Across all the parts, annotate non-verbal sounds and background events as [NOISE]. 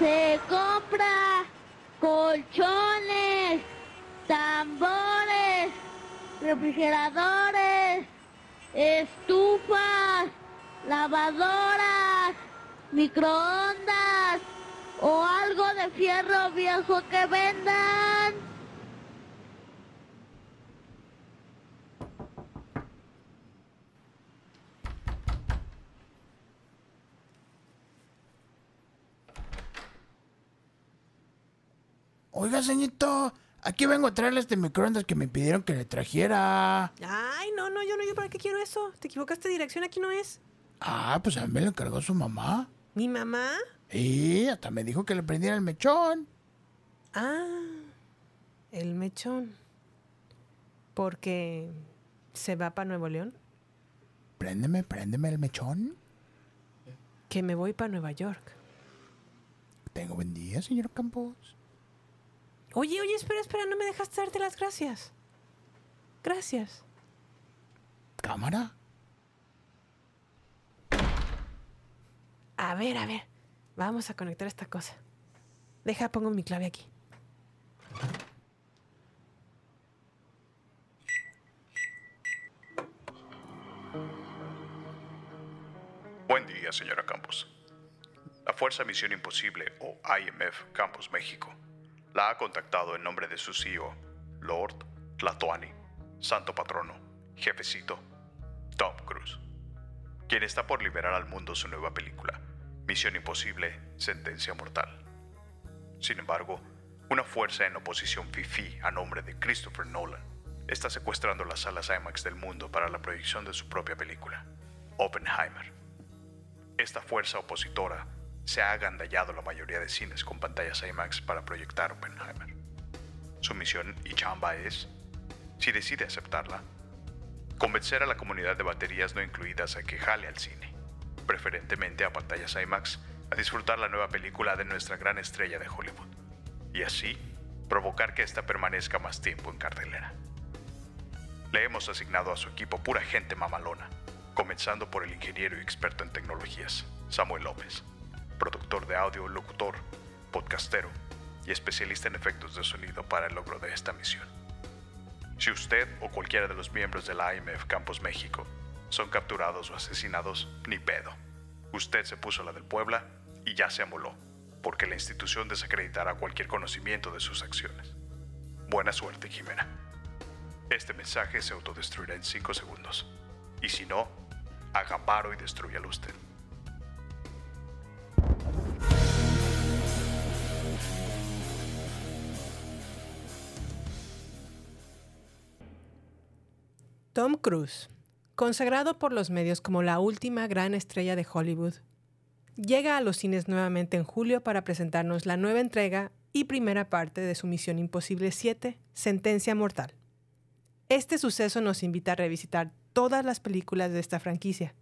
Se compra colchones, tambores, refrigeradores, estufas, lavadoras, microondas o algo de fierro viejo que vendan. Oiga, señorito, aquí vengo a traerle este microondas que me pidieron que le trajera. Ay, no, no, yo no, yo para qué quiero eso. Te equivocaste de dirección, aquí no es. Ah, pues a mí me lo encargó su mamá. ¿Mi mamá? Y hasta me dijo que le prendiera el mechón. Ah, el mechón. Porque se va para Nuevo León. Préndeme, préndeme el mechón. Que me voy para Nueva York. Tengo buen día, señor Campos. Oye, oye, espera, espera, no me dejaste darte las gracias. Gracias. ¿Cámara? A ver, a ver. Vamos a conectar esta cosa. Deja, pongo mi clave aquí. Buen día, señora Campos. La Fuerza Misión Imposible, o IMF Campus México, la ha contactado en nombre de su CEO, Lord Tlatoani, Santo Patrono, Jefecito, Tom Cruise, quien está por liberar al mundo su nueva película, Misión Imposible, Sentencia Mortal. Sin embargo, una fuerza en oposición FIFI a nombre de Christopher Nolan está secuestrando las salas IMAX del mundo para la proyección de su propia película, Oppenheimer. Esta fuerza opositora se ha agandallado la mayoría de cines con pantallas IMAX para proyectar Oppenheimer. Su misión y chamba es, si decide aceptarla, convencer a la comunidad de baterías no incluidas a que jale al cine, preferentemente a pantallas IMAX, a disfrutar la nueva película de nuestra gran estrella de Hollywood, y así provocar que ésta permanezca más tiempo en cartelera. Le hemos asignado a su equipo pura gente mamalona, comenzando por el ingeniero y experto en tecnologías, Samuel López, productor de audio, locutor, podcastero y especialista en efectos de sonido para el logro de esta misión. Si usted o cualquiera de los miembros de la IMF Campus México son capturados o asesinados, ni pedo. Usted se puso la del Puebla y ya se amoló, porque la institución desacreditará cualquier conocimiento de sus acciones. Buena suerte, Jimena. Este mensaje se autodestruirá en 5 segundos. Y si no, haga paro y destruyalo usted. Tom Cruise, consagrado por los medios como la última gran estrella de Hollywood, llega a los cines nuevamente en julio para presentarnos la nueva entrega y primera parte de su Misión Imposible 7, Sentencia Mortal. Este suceso nos invita a revisitar todas las películas de esta franquicia,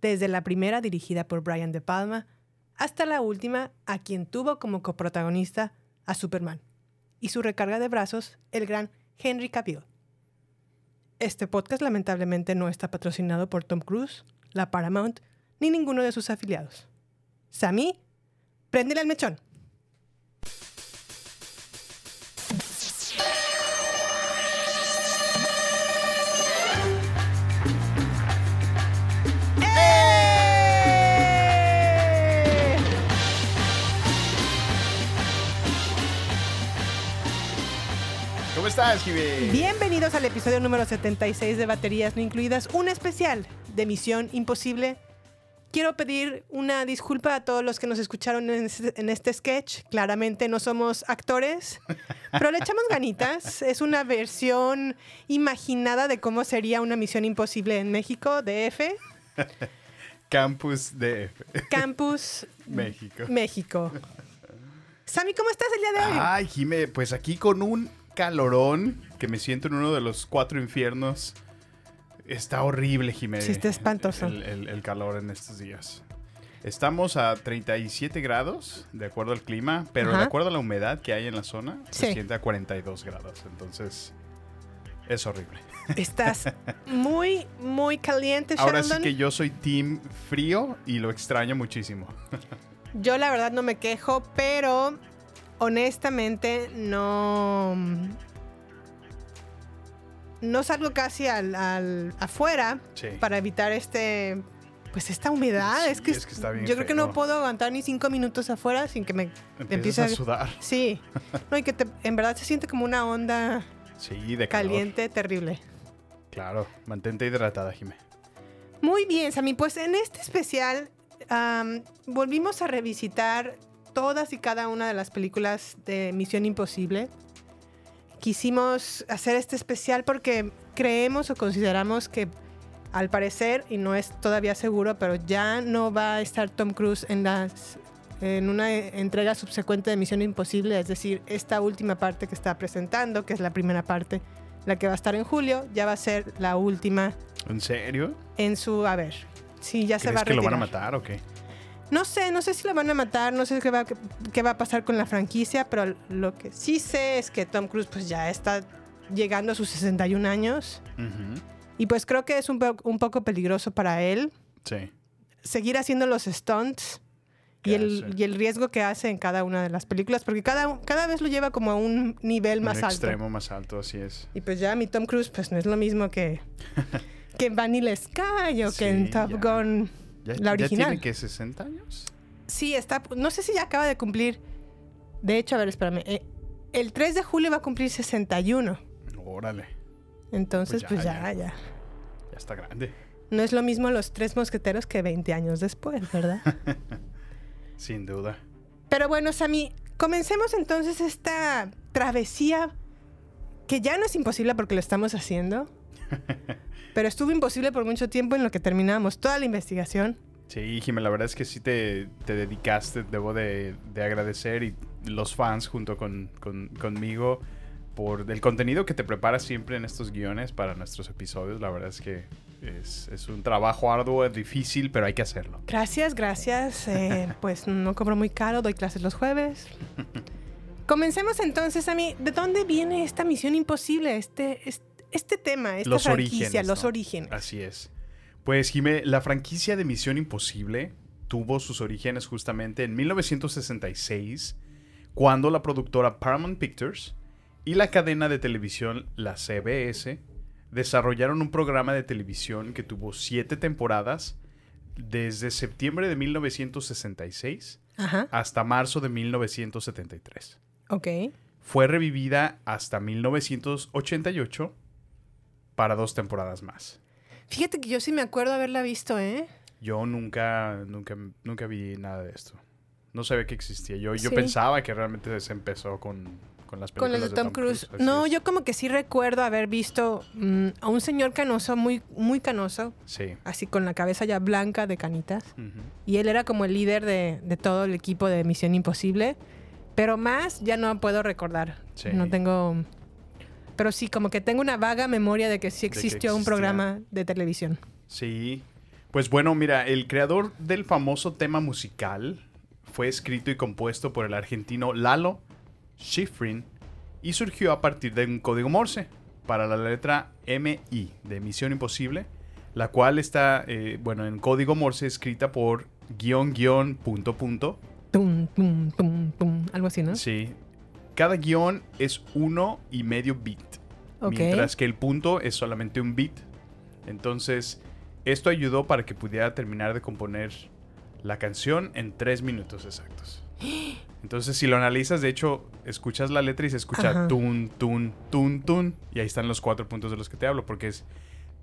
desde la primera dirigida por Brian De Palma hasta la última a quien tuvo como coprotagonista a Superman y su recarga de brazos, el gran Henry Cavill. Este podcast lamentablemente no está patrocinado por Tom Cruise, la Paramount, ni ninguno de sus afiliados. Sammy, préndele al mechón. Estás, Jimmy? Bienvenidos al episodio número 76 de Baterías No Incluidas, un especial de Misión Imposible. Quiero pedir una disculpa a todos los que nos escucharon en este, en este sketch. Claramente no somos actores, pero le echamos ganitas. Es una versión imaginada de cómo sería una Misión Imposible en México, DF, Campus DF, Campus México. México. Sammy, ¿cómo estás el día de hoy? Ay, Jime, pues aquí con un calorón que me siento en uno de los cuatro infiernos. Está horrible, Jime. Sí, está espantoso. El, el- el calor en estos días. Estamos a 37 grados, de acuerdo al clima, pero Ajá. de acuerdo a la humedad que hay en la zona, se Sí. siente a 42 grados. Entonces, es horrible. Estás muy, muy caliente, Ahora sí Sheldon. que yo soy team frío y lo extraño muchísimo. [LAUGHS] Yo la verdad no me quejo, pero honestamente no. No salgo casi al, al- afuera Sí. para evitar este. Pues esta humedad. Sí, es que, es que está bien yo creo que no puedo aguantar ni cinco minutos afuera sin que me empiece a sudar. Sí. [LAUGHS] No, y que te- en verdad se siente como una onda Sí, de calor. caliente terrible. Claro, mantente hidratada, Jimé. Muy bien, Sammy. Pues en este especial volvimos a revisitar todas y cada una de las películas de Misión Imposible. Quisimos hacer este especial porque creemos o consideramos que al parecer, y no es todavía seguro, pero ya no va a estar Tom Cruise en las en una entrega subsecuente de Misión Imposible, es decir, esta última parte que está presentando, que es la primera parte, la que va a estar en julio, ya va a ser la última ¿En serio? en su haber. Sí, ya se ¿Crees va a que retirar. lo van a matar o qué? No sé, no sé si lo van a matar, no sé qué va, qué va a pasar con la franquicia, pero lo que sí sé es que Tom Cruise pues ya está llegando a sus 61 años y pues creo que es un, po- un poco peligroso para él Sí. seguir haciendo los stunts y ¿Qué el, hace? y el riesgo que hace en cada una de las películas, porque cada, cada vez lo lleva como a un nivel más Un alto. extremo más alto, así es. Y pues ya mi Tom Cruise pues no es lo mismo que, [LAUGHS] que en Vanilla Sky o Sí, que en Top ya. Gun, ¿Ya, la ¿Ya original. tiene que 60 años? Sí, está. No sé si ya acaba de cumplir. De hecho, a ver, espérame. eh, el 3 de julio va a cumplir 61. Órale, Entonces, Pues pues ya, ya, ya. ya. ya está grande. No es lo mismo los tres mosqueteros que 20 años después, ¿verdad? [LAUGHS] Sin duda. Pero bueno, Sammy, comencemos entonces esta travesía que ya no es imposible porque lo estamos haciendo. [LAUGHS] pero estuvo imposible por mucho tiempo en lo que terminamos toda la investigación. Sí, Jimé, la verdad es que sí te, te dedicaste, debo de, de agradecer y los fans junto con, con- conmigo por el contenido que te preparas siempre en estos guiones para nuestros episodios. La verdad es que es, es un trabajo arduo, es difícil, pero hay que hacerlo. Gracias, gracias. Eh, [LAUGHS] pues no cobro muy caro, doy clases los jueves. [LAUGHS] Comencemos entonces, a mí. ¿De dónde viene esta misión imposible? Este, este, este tema, esta Los franquicia, orígenes, los ¿no? orígenes. Así es. Pues, Jimé, la franquicia de Misión Imposible tuvo sus orígenes justamente en 1966, cuando la productora Paramount Pictures y la cadena de televisión, la CBS, desarrollaron un programa de televisión que tuvo siete temporadas desde septiembre de 1966 Ajá, hasta marzo de 1973. ok. Fue revivida hasta 1988 para dos temporadas más. Fíjate que yo sí me acuerdo haberla visto, ¿eh? Yo nunca, nunca, nunca vi nada de esto. No sabía que existía. Yo, yo Sí. pensaba que realmente se empezó con, con las Con películas las de Tom Cruise. No, es. yo como que sí recuerdo haber visto mm, a un señor canoso, muy, muy canoso, Sí. así con la cabeza ya blanca de canitas. Y él era como el líder de, de todo el equipo de Misión Imposible. Pero más ya no puedo recordar. Sí. No tengo... Pero sí, como que tengo una vaga memoria de que sí que existió un programa de televisión. Sí. Pues bueno, mira, el creador del famoso tema musical fue escrito y compuesto por el argentino Lalo Schifrin y surgió a partir de un código Morse para la letra MI de Misión Imposible, la cual está, eh, bueno, en código Morse escrita por guion, guion, punto, punto. Tum, tum, tum. Algo así, ¿no? Sí. Cada guion es uno y medio bit. Mientras que el punto es solamente un bit. Entonces, esto ayudó para que pudiera terminar de componer la canción en tres minutos exactos. Entonces, si lo analizas, de hecho, escuchas la letra y se escucha Ajá. tun, tun, tun, tun. Y ahí están los cuatro puntos de los que te hablo, porque es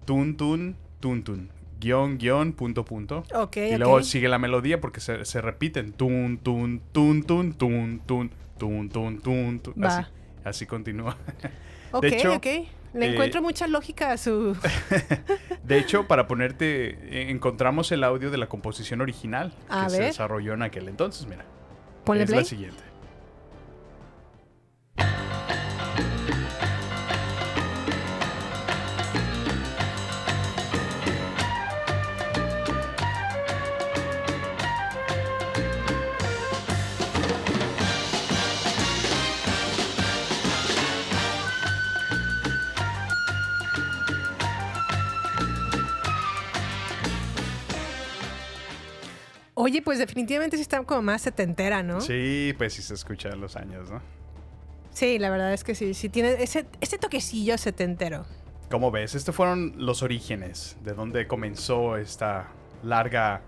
tun, tun, tun, tun. Guión, guion, punto, punto. Ok, Y luego sigue la melodía porque se, se repiten. Tun, tun, tun, tun, tun, tun, tun, tun, tun, tun. Así, así continúa. Ok, hecho, ok. Le eh, encuentro mucha lógica a su... [LAUGHS] De hecho, para ponerte, eh, encontramos el audio de la composición original A que se desarrolló en aquel entonces. Mira, Ponle es play. la siguiente. Oye, pues definitivamente sí está como más setentera, ¿no? Sí, pues sí se escucha los años, ¿no? Sí, la verdad es que sí. Sí tiene ese, ese toquecillo setentero. ¿Cómo ves? Estos fueron los orígenes de donde comenzó esta larga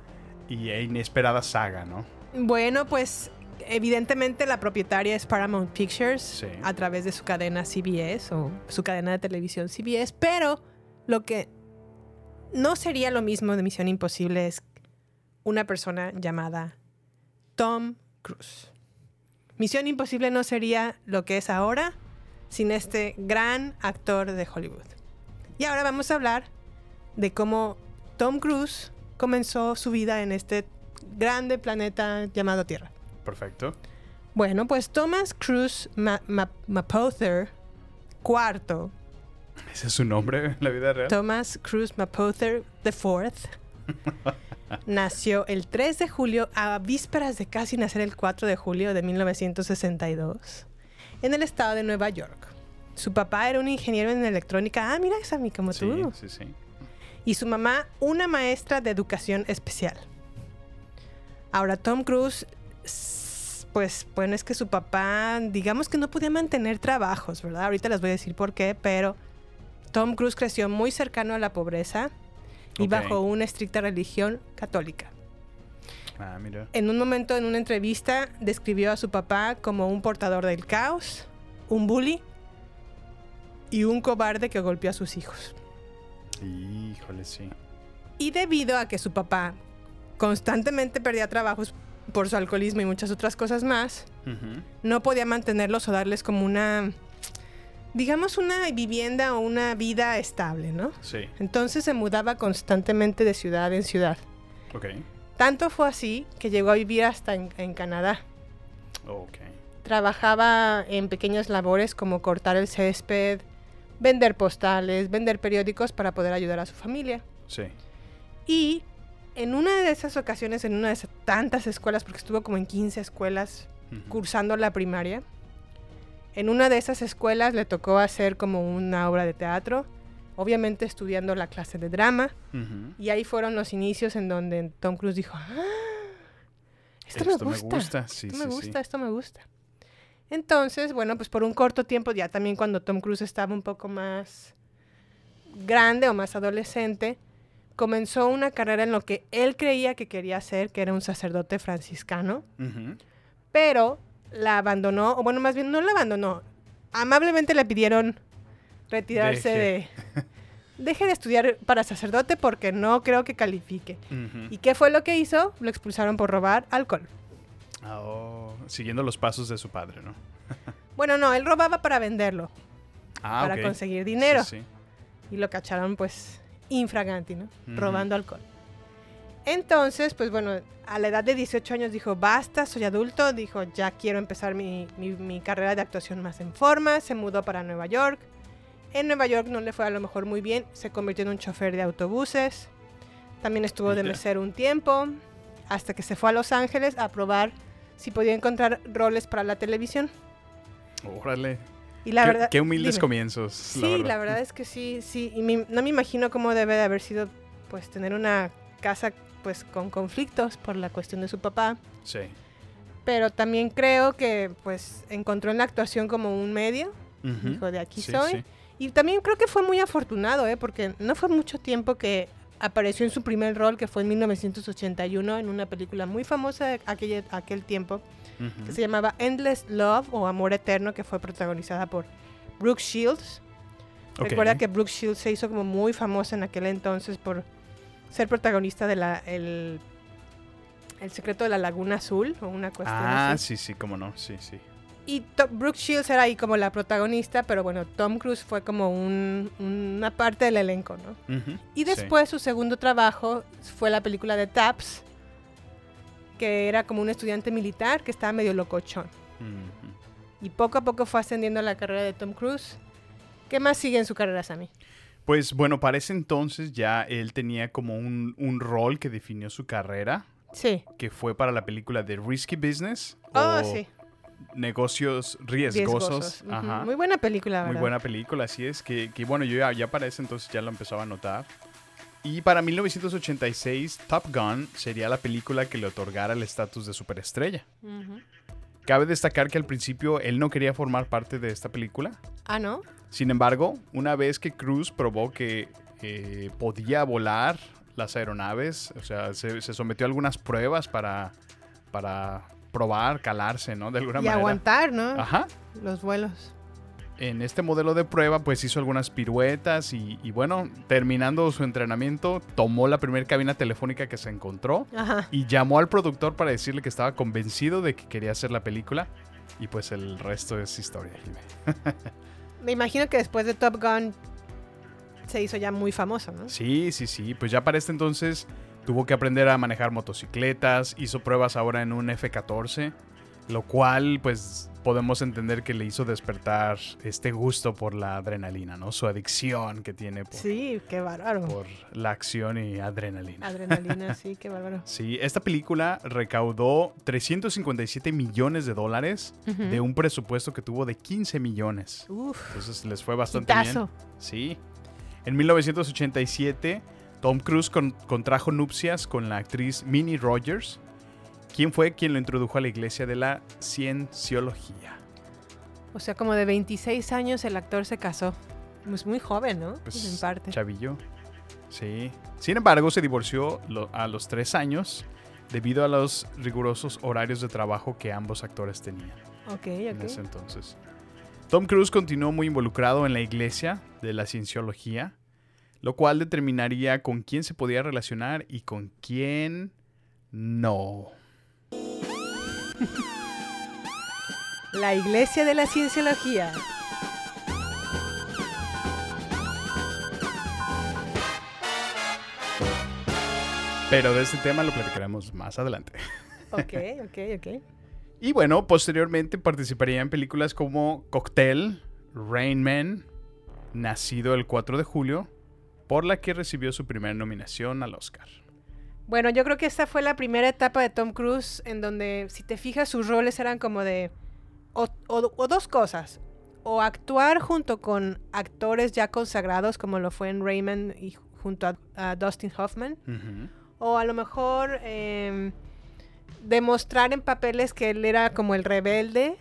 y e inesperada saga, ¿no? Bueno, pues evidentemente la propietaria es Paramount Pictures Sí. a través de su cadena CBS o su cadena de televisión CBS, pero lo que no sería lo mismo de Misión Imposible es una persona llamada Tom Cruise. Misión Imposible no sería lo que es ahora sin este gran actor de Hollywood. Y ahora vamos a hablar de cómo Tom Cruise comenzó su vida en este grande planeta llamado Tierra. Perfecto. Bueno, pues Thomas Cruise Ma- Ma- Mapother IV, ¿Ese es su nombre en la vida real? Thomas Cruise Mapother IV, [LAUGHS] nació el 3 de julio a vísperas de casi nacer el 4 de julio de 1962 en el estado de Nueva York. Su papá era un ingeniero en electrónica. Ah, mira, es a mí como Sí, tú. sí, sí. y su mamá una maestra de educación especial. Ahora, Tom Cruise, pues bueno, es que su papá, digamos que no podía mantener trabajos, ¿verdad? Ahorita les voy a decir por qué, pero Tom Cruise creció muy cercano a la pobreza y bajo una estricta religión católica. Ah, mira. En un momento, en una entrevista, describió a su papá como un portador del caos, un bully y un cobarde que golpeó a sus hijos. Híjole, sí. Y debido a que su papá constantemente perdía trabajos por su alcoholismo y muchas otras cosas más, no podía mantenerlos o darles como una, digamos, una vivienda o una vida estable, ¿no? Sí, Entonces se mudaba constantemente de ciudad en ciudad. ok. Tanto fue así que llegó a vivir hasta en, en Canadá. Ok. Trabajaba en pequeñas labores como cortar el césped, vender postales, vender periódicos para poder ayudar a su familia. Sí. Y en una de esas ocasiones, en una de esas tantas escuelas, porque estuvo como en 15 escuelas cursando la primaria, en una de esas escuelas le tocó hacer como una obra de teatro, obviamente estudiando la clase de drama, y ahí fueron los inicios en donde Tom Cruise dijo, ah, esto, Esto me me gusta, sí, esto sí, me sí. gusta, esto me gusta. Entonces, bueno, pues por un corto tiempo, ya también cuando Tom Cruise estaba un poco más grande o más adolescente, comenzó una carrera en lo que él creía que quería hacer, que era un sacerdote franciscano, pero la abandonó, o bueno, más bien no la abandonó, amablemente le pidieron retirarse Deje. de... Deje de estudiar para sacerdote porque no creo que califique. ¿Y qué fue lo que hizo? Lo expulsaron por robar alcohol. Oh, siguiendo los pasos de su padre, ¿no? [LAUGHS] Bueno, no, él robaba para venderlo, Ah, para conseguir dinero. Sí, sí. Y lo cacharon pues infraganti, ¿no? Robando alcohol. Entonces, pues bueno, a la edad de 18 años dijo, basta, soy adulto, dijo, ya quiero empezar mi, mi- mi carrera de actuación más en forma, se mudó para Nueva York. En Nueva York no le fue a lo mejor muy bien, se convirtió en un chofer de autobuses, también estuvo de mesero un tiempo, hasta que se fue a Los Ángeles a probar si podía encontrar roles para la televisión. Órale. Y la qué, verdad... qué humildes dime. comienzos. Sí, la verdad. es que sí, sí. Y mi- no me imagino cómo debe de haber sido, pues, tener una casa, pues, con conflictos por la cuestión de su papá. Sí. Pero también creo que, pues, encontró en la actuación como un medio. Ujú. Dijo, de aquí Sí, soy. sí. Y también creo que fue muy afortunado, ¿eh? Porque no fue mucho tiempo que apareció en su primer rol, que fue en 1981, en una película muy famosa de aquel, aquel tiempo, que se llamaba Endless Love o Amor Eterno, que fue protagonizada por Brooke Shields. Ok. Recuerda que Brooke Shields se hizo como muy famosa en aquel entonces por ser protagonista de la el, el secreto de la Laguna Azul o una cuestión Ah, así. sí, sí, cómo no. Sí, sí. Y Brooke Shields era ahí como la protagonista, pero bueno, Tom Cruise fue como un- una parte del elenco, ¿no? Ujú. Y Sí. después su segundo trabajo fue la película de Taps, que era como un estudiante militar que estaba medio locochón. Ujú. Y poco a poco fue ascendiendo a la carrera de Tom Cruise. ¿Qué más sigue en su carrera, Sammy? Pues bueno, para ese entonces ya él tenía como un, un rol que definió su carrera, Sí. que fue para la película de Risky Business. Oh, sí. Negocios riesgosos. Ajá. Muy buena película, Muy ¿verdad? buena película, así es, que, que bueno, yo ya, ya para ese entonces ya lo empezaba a notar. Y para 1986, Top Gun sería la película que le otorgara el estatus de superestrella. Cabe destacar que al principio él no quería formar parte de esta película. Ah, ¿no? Sin embargo, una vez que Cruz probó que eh, podía volar las aeronaves, o sea, se, se sometió a algunas pruebas para, para probar, calarse, ¿no? De alguna Y manera. aguantar, ¿no? Ajá. Los vuelos. En este modelo de prueba, pues hizo algunas piruetas y, y bueno, terminando su entrenamiento, tomó la primera cabina telefónica que se encontró Ajá. y llamó al productor para decirle que estaba convencido de que quería hacer la película. Y pues el resto es historia, Jimé. [LAUGHS] Me imagino que después de Top Gun se hizo ya muy famoso, ¿no? Sí, sí, sí. Pues ya para este entonces tuvo que aprender a manejar motocicletas, hizo pruebas ahora en un F-14, lo cual pues podemos entender que le hizo despertar este gusto por la adrenalina, ¿no? Su adicción que tiene por, Sí, qué bárbaro. por la acción y adrenalina. Adrenalina, [LAUGHS] sí, qué bárbaro. Sí, esta película recaudó 357 millones de dólares de un presupuesto que tuvo de 15 millones. Uf, Entonces les fue bastante hitazo. bien. Sí. En 1987, Tom Cruise con- contrajo nupcias con la actriz Minnie Rogers, quien fue quien lo introdujo a la iglesia de la cienciología. O sea, como de 26 años el actor se casó. Pues muy joven, ¿no? Pues, en parte. Chavillo. Sí. Sin embargo, se divorció a los tres años debido a los rigurosos horarios de trabajo que ambos actores tenían. Ok, en ese ok. entonces. Tom Cruise continuó muy involucrado en la iglesia de la cienciología, lo cual determinaría con quién se podía relacionar y con quién no. La iglesia de la cienciología. Pero de este tema lo platicaremos más adelante. Ok, [LAUGHS] ok, ok. Y bueno, posteriormente participaría en películas como Cocktail, Rain Man, nacido el 4 de julio, por la que recibió su primera nominación al Oscar. Bueno, yo creo que esta fue la primera etapa de Tom Cruise en donde, si te fijas, sus roles eran como de... O, o- o dos cosas. O actuar junto con actores ya consagrados, como lo fue en Rayman y junto a, a Dustin Hoffman. O a lo mejor em, demostrar en papeles que él era como el rebelde,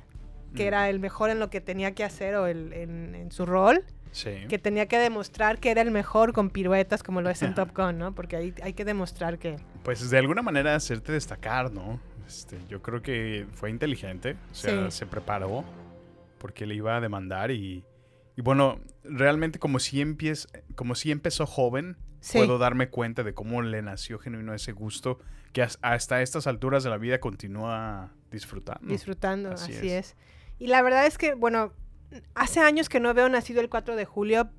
que era el mejor en lo que tenía que hacer o el- en, en su rol, Sí. que tenía que demostrar que era el mejor con piruetas como lo es en [LAUGHS] Top Gun, ¿no? Porque ahí hay que demostrar que... Pues de alguna manera hacerte destacar, ¿no? Este, yo creo que fue inteligente, o sea, Sí. se preparó porque le iba a demandar y, y bueno, realmente como si, empiez, como si empezó joven, Sí. puedo darme cuenta de cómo le nació genuino ese gusto que has- hasta estas alturas de la vida continúa disfrutando. disfrutando, así así, es. es. Y la verdad es que, bueno, hace años que no veo Nacido el 4 de julio.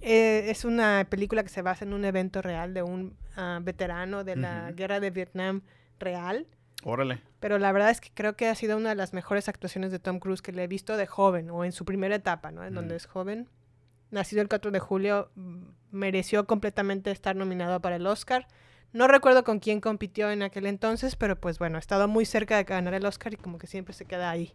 Eh, es una película que se basa en un evento real de un ah, veterano de la guerra de Vietnam real. Órale. Pero la verdad es que creo que ha sido una de las mejores actuaciones de Tom Cruise que le he visto de joven o en su primera etapa, ¿no? En donde es joven. Nacido el 4 de julio, mereció completamente estar nominado para el Oscar. No recuerdo con quién compitió en aquel entonces, pero pues bueno, ha estado muy cerca de ganar el Oscar y como que siempre se queda ahí.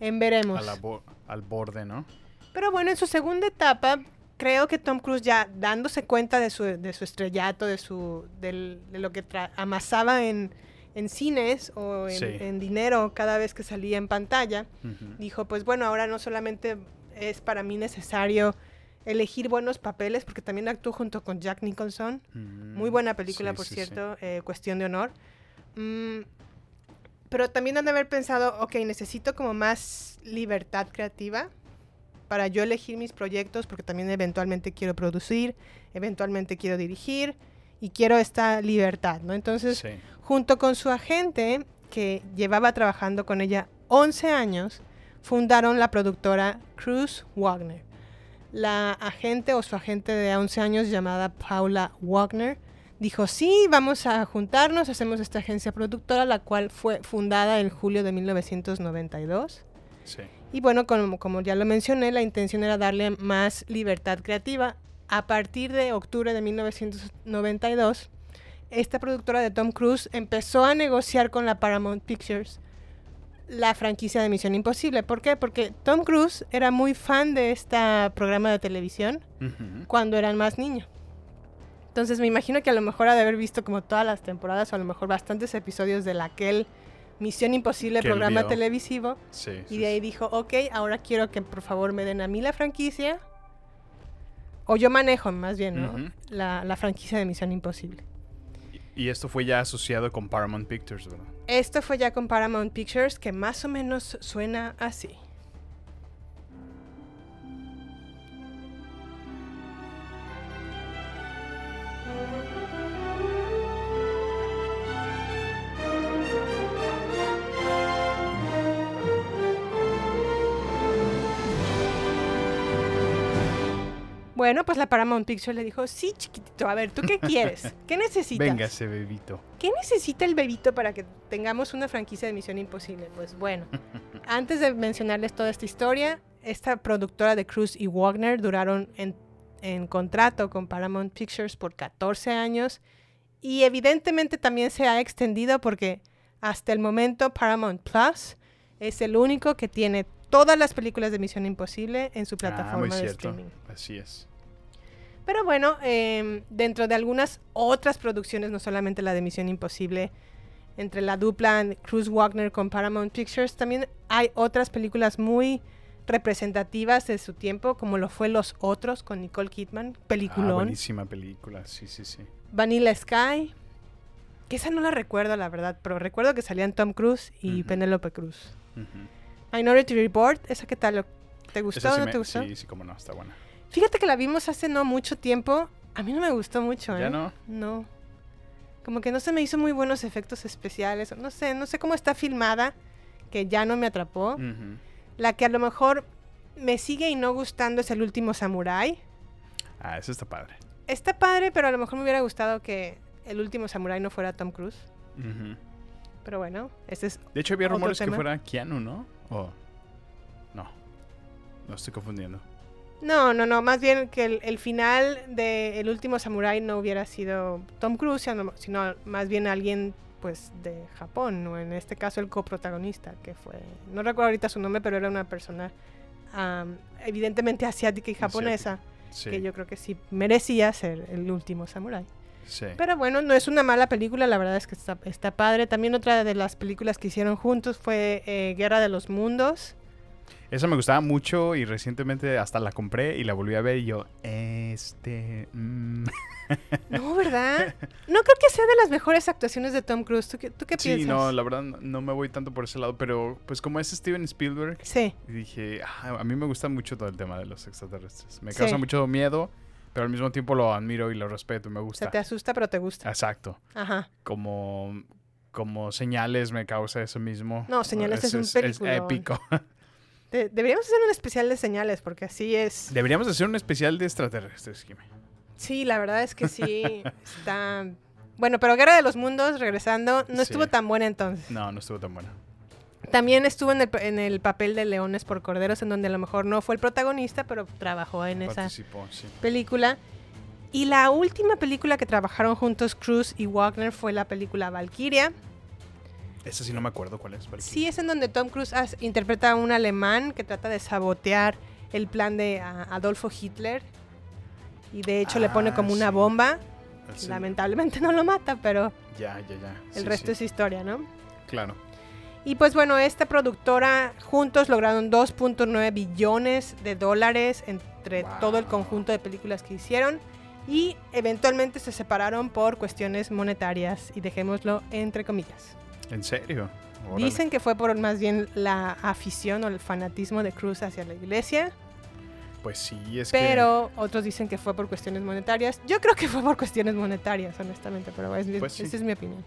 En veremos. A la bo- al borde, ¿no? Pero bueno, en su segunda etapa, creo que Tom Cruise ya dándose cuenta de su, de su estrellato, de, su, del- de lo que amasaba en, en cines o en, Sí. en dinero cada vez que salía en pantalla, dijo, pues bueno, ahora no solamente es para mí necesario elegir buenos papeles, porque también actuó junto con Jack Nicholson. Muy Mm, buena película, sí, por sí, sí. cierto, eh, Cuestión de Honor. Mm, pero también han de haber pensado, ok, necesito como más libertad creativa para yo elegir mis proyectos, porque también eventualmente quiero producir, eventualmente quiero dirigir y quiero esta libertad, ¿no? Entonces, Sí. junto con su agente, que llevaba trabajando con ella 11 años, fundaron la productora Cruz Wagner. La agente o su agente de 11 años llamada Paula Wagner dijo, sí, vamos a juntarnos, hacemos esta agencia productora, la cual fue fundada en julio de 1992. Sí. Y bueno, como, como ya lo mencioné, la intención era darle más libertad creativa. A partir de octubre de 1992, esta productora de Tom Cruise empezó a negociar con la Paramount Pictures la franquicia de Misión Imposible. ¿Por qué? Porque Tom Cruise era muy fan de este programa de televisión cuando eran más niños. Entonces me imagino que a lo mejor ha de haber visto como todas las temporadas o a lo mejor bastantes episodios de aquel Misión Imposible Que programa televisivo. Sí. Y sí, de ahí sí. dijo, ok, ahora quiero que por favor me den a mí la franquicia. O yo manejo más bien, ¿no? La, la franquicia de Misión Imposible. Y esto fue ya asociado con Paramount Pictures, ¿verdad? Esto fue ya con Paramount Pictures, que más o menos suena así. Bueno, pues la Paramount Pictures le dijo, sí, chiquitito, a ver, ¿tú qué quieres? [LAUGHS] ¿Qué necesitas? Véngase, bebito. ¿Qué necesita el bebito para que tengamos una franquicia de Misión Imposible? Pues bueno, [LAUGHS] antes de mencionarles toda esta historia, esta productora de Cruz y Wagner duraron en, en contrato con Paramount Pictures por 14 años y evidentemente también se ha extendido porque hasta el momento Paramount Plus es el único que tiene todas las películas de Misión Imposible en su Ah, muy plataforma de cierto. streaming. Así es. Pero bueno, em, dentro de algunas otras producciones, no solamente la de Misión Imposible, entre la dupla Cruz Wagner con Paramount Pictures, también hay otras películas muy representativas de su tiempo, como lo fue Los Otros con Nicole Kidman, Ah, peliculón. buenísima película, sí, sí, sí. Vanilla Sky, que esa no la recuerdo, la verdad, pero recuerdo que salían Tom Cruise y Ujú. Penélope Cruz. Ujú. Minority Report, ¿esa qué tal? ¿Te gustó o no me- te gustó? Sí, sí, cómo no, está buena. Fíjate que la vimos hace no mucho tiempo. A mí no me gustó mucho, ¿eh? ¿Ya no? No. Como que no se me hizo muy buenos efectos especiales. No sé, no sé cómo está filmada, que ya no me atrapó. La que a lo mejor me sigue y no gustando es El último Samurai. Ah, esa está padre. Está padre, pero a lo mejor me hubiera gustado que El último Samurai no fuera Tom Cruise. Pero bueno, este es... De hecho, había rumores que fuera Keanu, ¿no? O... No. No estoy confundiendo. No, no, no, más bien que el, el final de El último Samurai no hubiera sido Tom Cruise, sino, sino más bien alguien pues de Japón, o en este caso el coprotagonista, que fue, no recuerdo ahorita su nombre, pero era una persona am, evidentemente asiática y japonesa, Sí. que yo creo que sí merecía ser el último Samurai. sí. Pero bueno, no es una mala película, la verdad es que está, está padre. También otra de las películas que hicieron juntos fue eh, Guerra de los Mundos. Esa me gustaba mucho y recientemente hasta la compré y la volví a ver y yo, este... mm. [LAUGHS] No, ¿verdad? No creo que sea de las mejores actuaciones de Tom Cruise. ¿Tú qué, tú qué Sí, piensas? no, la verdad no- me voy tanto por ese lado, pero pues como es Steven Spielberg, Sí, dije, "Ah, a mí me gusta mucho todo el tema de los extraterrestres. Me Sí. causa mucho miedo, pero al mismo tiempo lo admiro y lo respeto y me o gusta. sea, te asusta, pero te gusta. Exacto. Ajá. Como, como señales me causa eso mismo. No, Señales es un es, peliculón. épico. [LAUGHS] De- deberíamos hacer un especial de señales, porque así es. Deberíamos hacer un especial de extraterrestres, Jimmy. Sí, la verdad es que sí [LAUGHS] está. Bueno, pero Guerra de los Mundos, regresando, no Sí. estuvo tan buena entonces. No, no estuvo tan buena. También estuvo en el, en el papel de Leones por Corderos, en donde a lo mejor no fue el protagonista, pero trabajó en esa sí. película. Y la última película que trabajaron juntos Cruz y Wagner fue la película Valkyria. Esa sí no me acuerdo cuál es. Sí, es en donde Tom Cruise as- interpreta a un alemán que trata de sabotear el plan de a- Adolfo Hitler. Y de hecho le pone Ah, como una sí. bomba. Sí. Lamentablemente no lo mata, pero Ya, ya, ya. el Sí, resto sí. es historia, ¿no? Claro. Y pues bueno, esta productora juntos lograron 2.9 billones de dólares entre Wow. todo el conjunto de películas que hicieron. Y eventualmente se separaron por cuestiones monetarias. Y dejémoslo entre comillas. ¿En serio? Órale. Dicen que fue por más bien la afición o el fanatismo de Cruz hacia la iglesia, Pues sí, es pero otros dicen que fue por cuestiones monetarias. Yo creo que fue por cuestiones monetarias, honestamente, pero es- Pues sí. esa es mi opinión.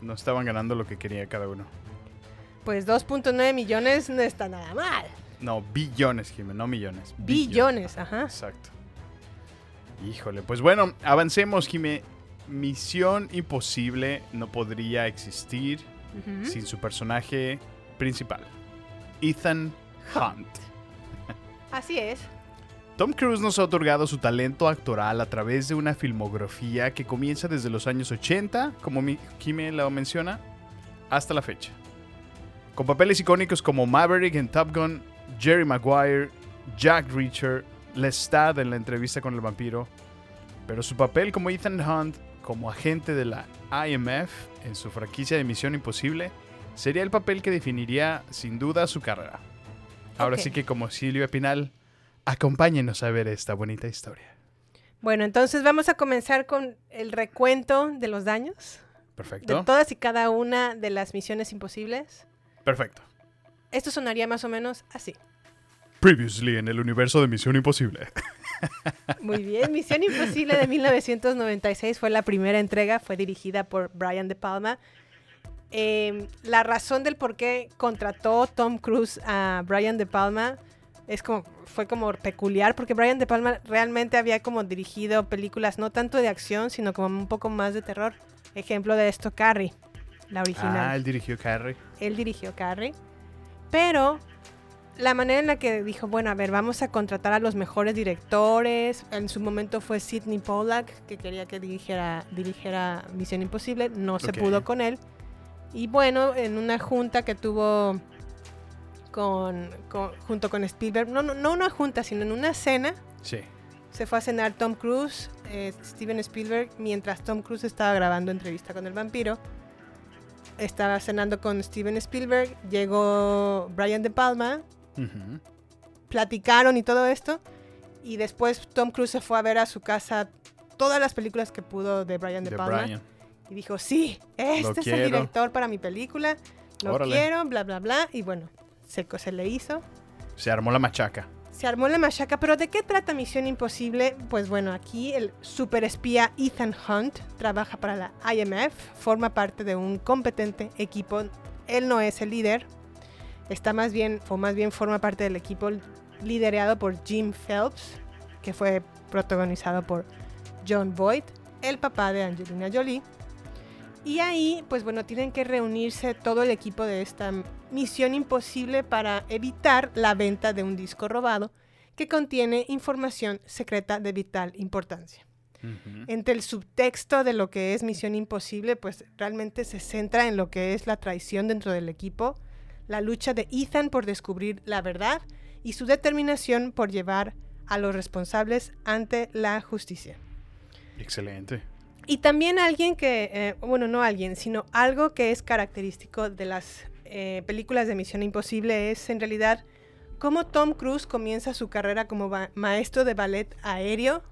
que no estaban ganando lo que quería cada uno. Pues 2.9 millones no está nada mal. No, billones, Jimmy, no millones. Billones, ajá. Exacto. Híjole, pues bueno, avancemos, Jimé. Misión Imposible no podría existir sin su personaje principal, Ethan Hunt. [LAUGHS] Así es. Tom Cruise nos ha otorgado su talento actoral a través de una filmografía que comienza desde los años 80, como Jimé lo menciona, hasta la fecha. Con papeles icónicos como Maverick en Top Gun, Jerry Maguire, Jack Reacher, Lestat en la entrevista con el vampiro, Pero su papel como Ethan Hunt, como agente de la IMF en su franquicia de Misión Imposible, sería el papel que definiría sin duda su carrera. Ahora sí que como Silvia Pinal, acompáñenos a ver esta bonita historia. Bueno, entonces vamos a comenzar con el recuento de los daños Perfecto. de todas y cada una de las misiones imposibles. Perfecto. Esto sonaría más o menos así. Previously en el universo de Misión Imposible. [LAUGHS] Muy bien, Misión Imposible de 1996 fue la primera entrega, fue dirigida por Brian De Palma. Eh, la razón del por qué contrató Tom Cruise a Brian De Palma es como, fue como peculiar, porque Brian De Palma realmente había como dirigido películas no tanto de acción, sino como un poco más de terror. Ejemplo de esto, Carrie, la original Ah, él dirigió Carrie. él dirigió Carrie, pero la manera en la que dijo, bueno, a ver, vamos a contratar a los mejores directores, en su momento fue Sidney Pollack, que quería que dirigiera, dirigiera Misión Imposible, no se pudo con él, y bueno, en una junta que tuvo con, con- junto con Spielberg, no, no, no una junta, sino en una cena, Sí. se fue a cenar Tom Cruise, eh, Steven Spielberg, mientras Tom Cruise estaba grabando entrevista con el vampiro. Estaba cenando con Steven Spielberg, llegó Brian De Palma, Platicaron y todo esto, y después Tom Cruise se fue a ver a su casa todas las películas que pudo de Brian De, De Palma Brian. y dijo, sí, este es quiero. el director para mi película, lo Órale. quiero, bla, bla, bla, y bueno, se, se le hizo. Se armó la machaca. Se armó la machaca, pero ¿de qué trata Misión Imposible? Pues bueno, aquí el superespía Ethan Hunt trabaja para la IMF, forma parte de un competente equipo. Él no es el líder, está más bien, o más bien forma parte del equipo liderado por Jim Phelps, que fue protagonizado por John Boyd, el papá de Angelina Jolie. Y ahí, pues bueno, tienen que reunirse todo el equipo de esta misión imposible para evitar la venta de un disco robado que contiene información secreta de vital importancia. Entre el subtexto de lo que es Misión Imposible, pues realmente se centra en lo que es la traición dentro del equipo, la lucha de Ethan por descubrir la verdad y su determinación por llevar a los responsables ante la justicia. Excelente. Y también alguien que, eh, bueno, no alguien, sino algo que es característico de las eh, películas de Misión Imposible es en realidad cómo Tom Cruise comienza su carrera como maestro de ballet aéreo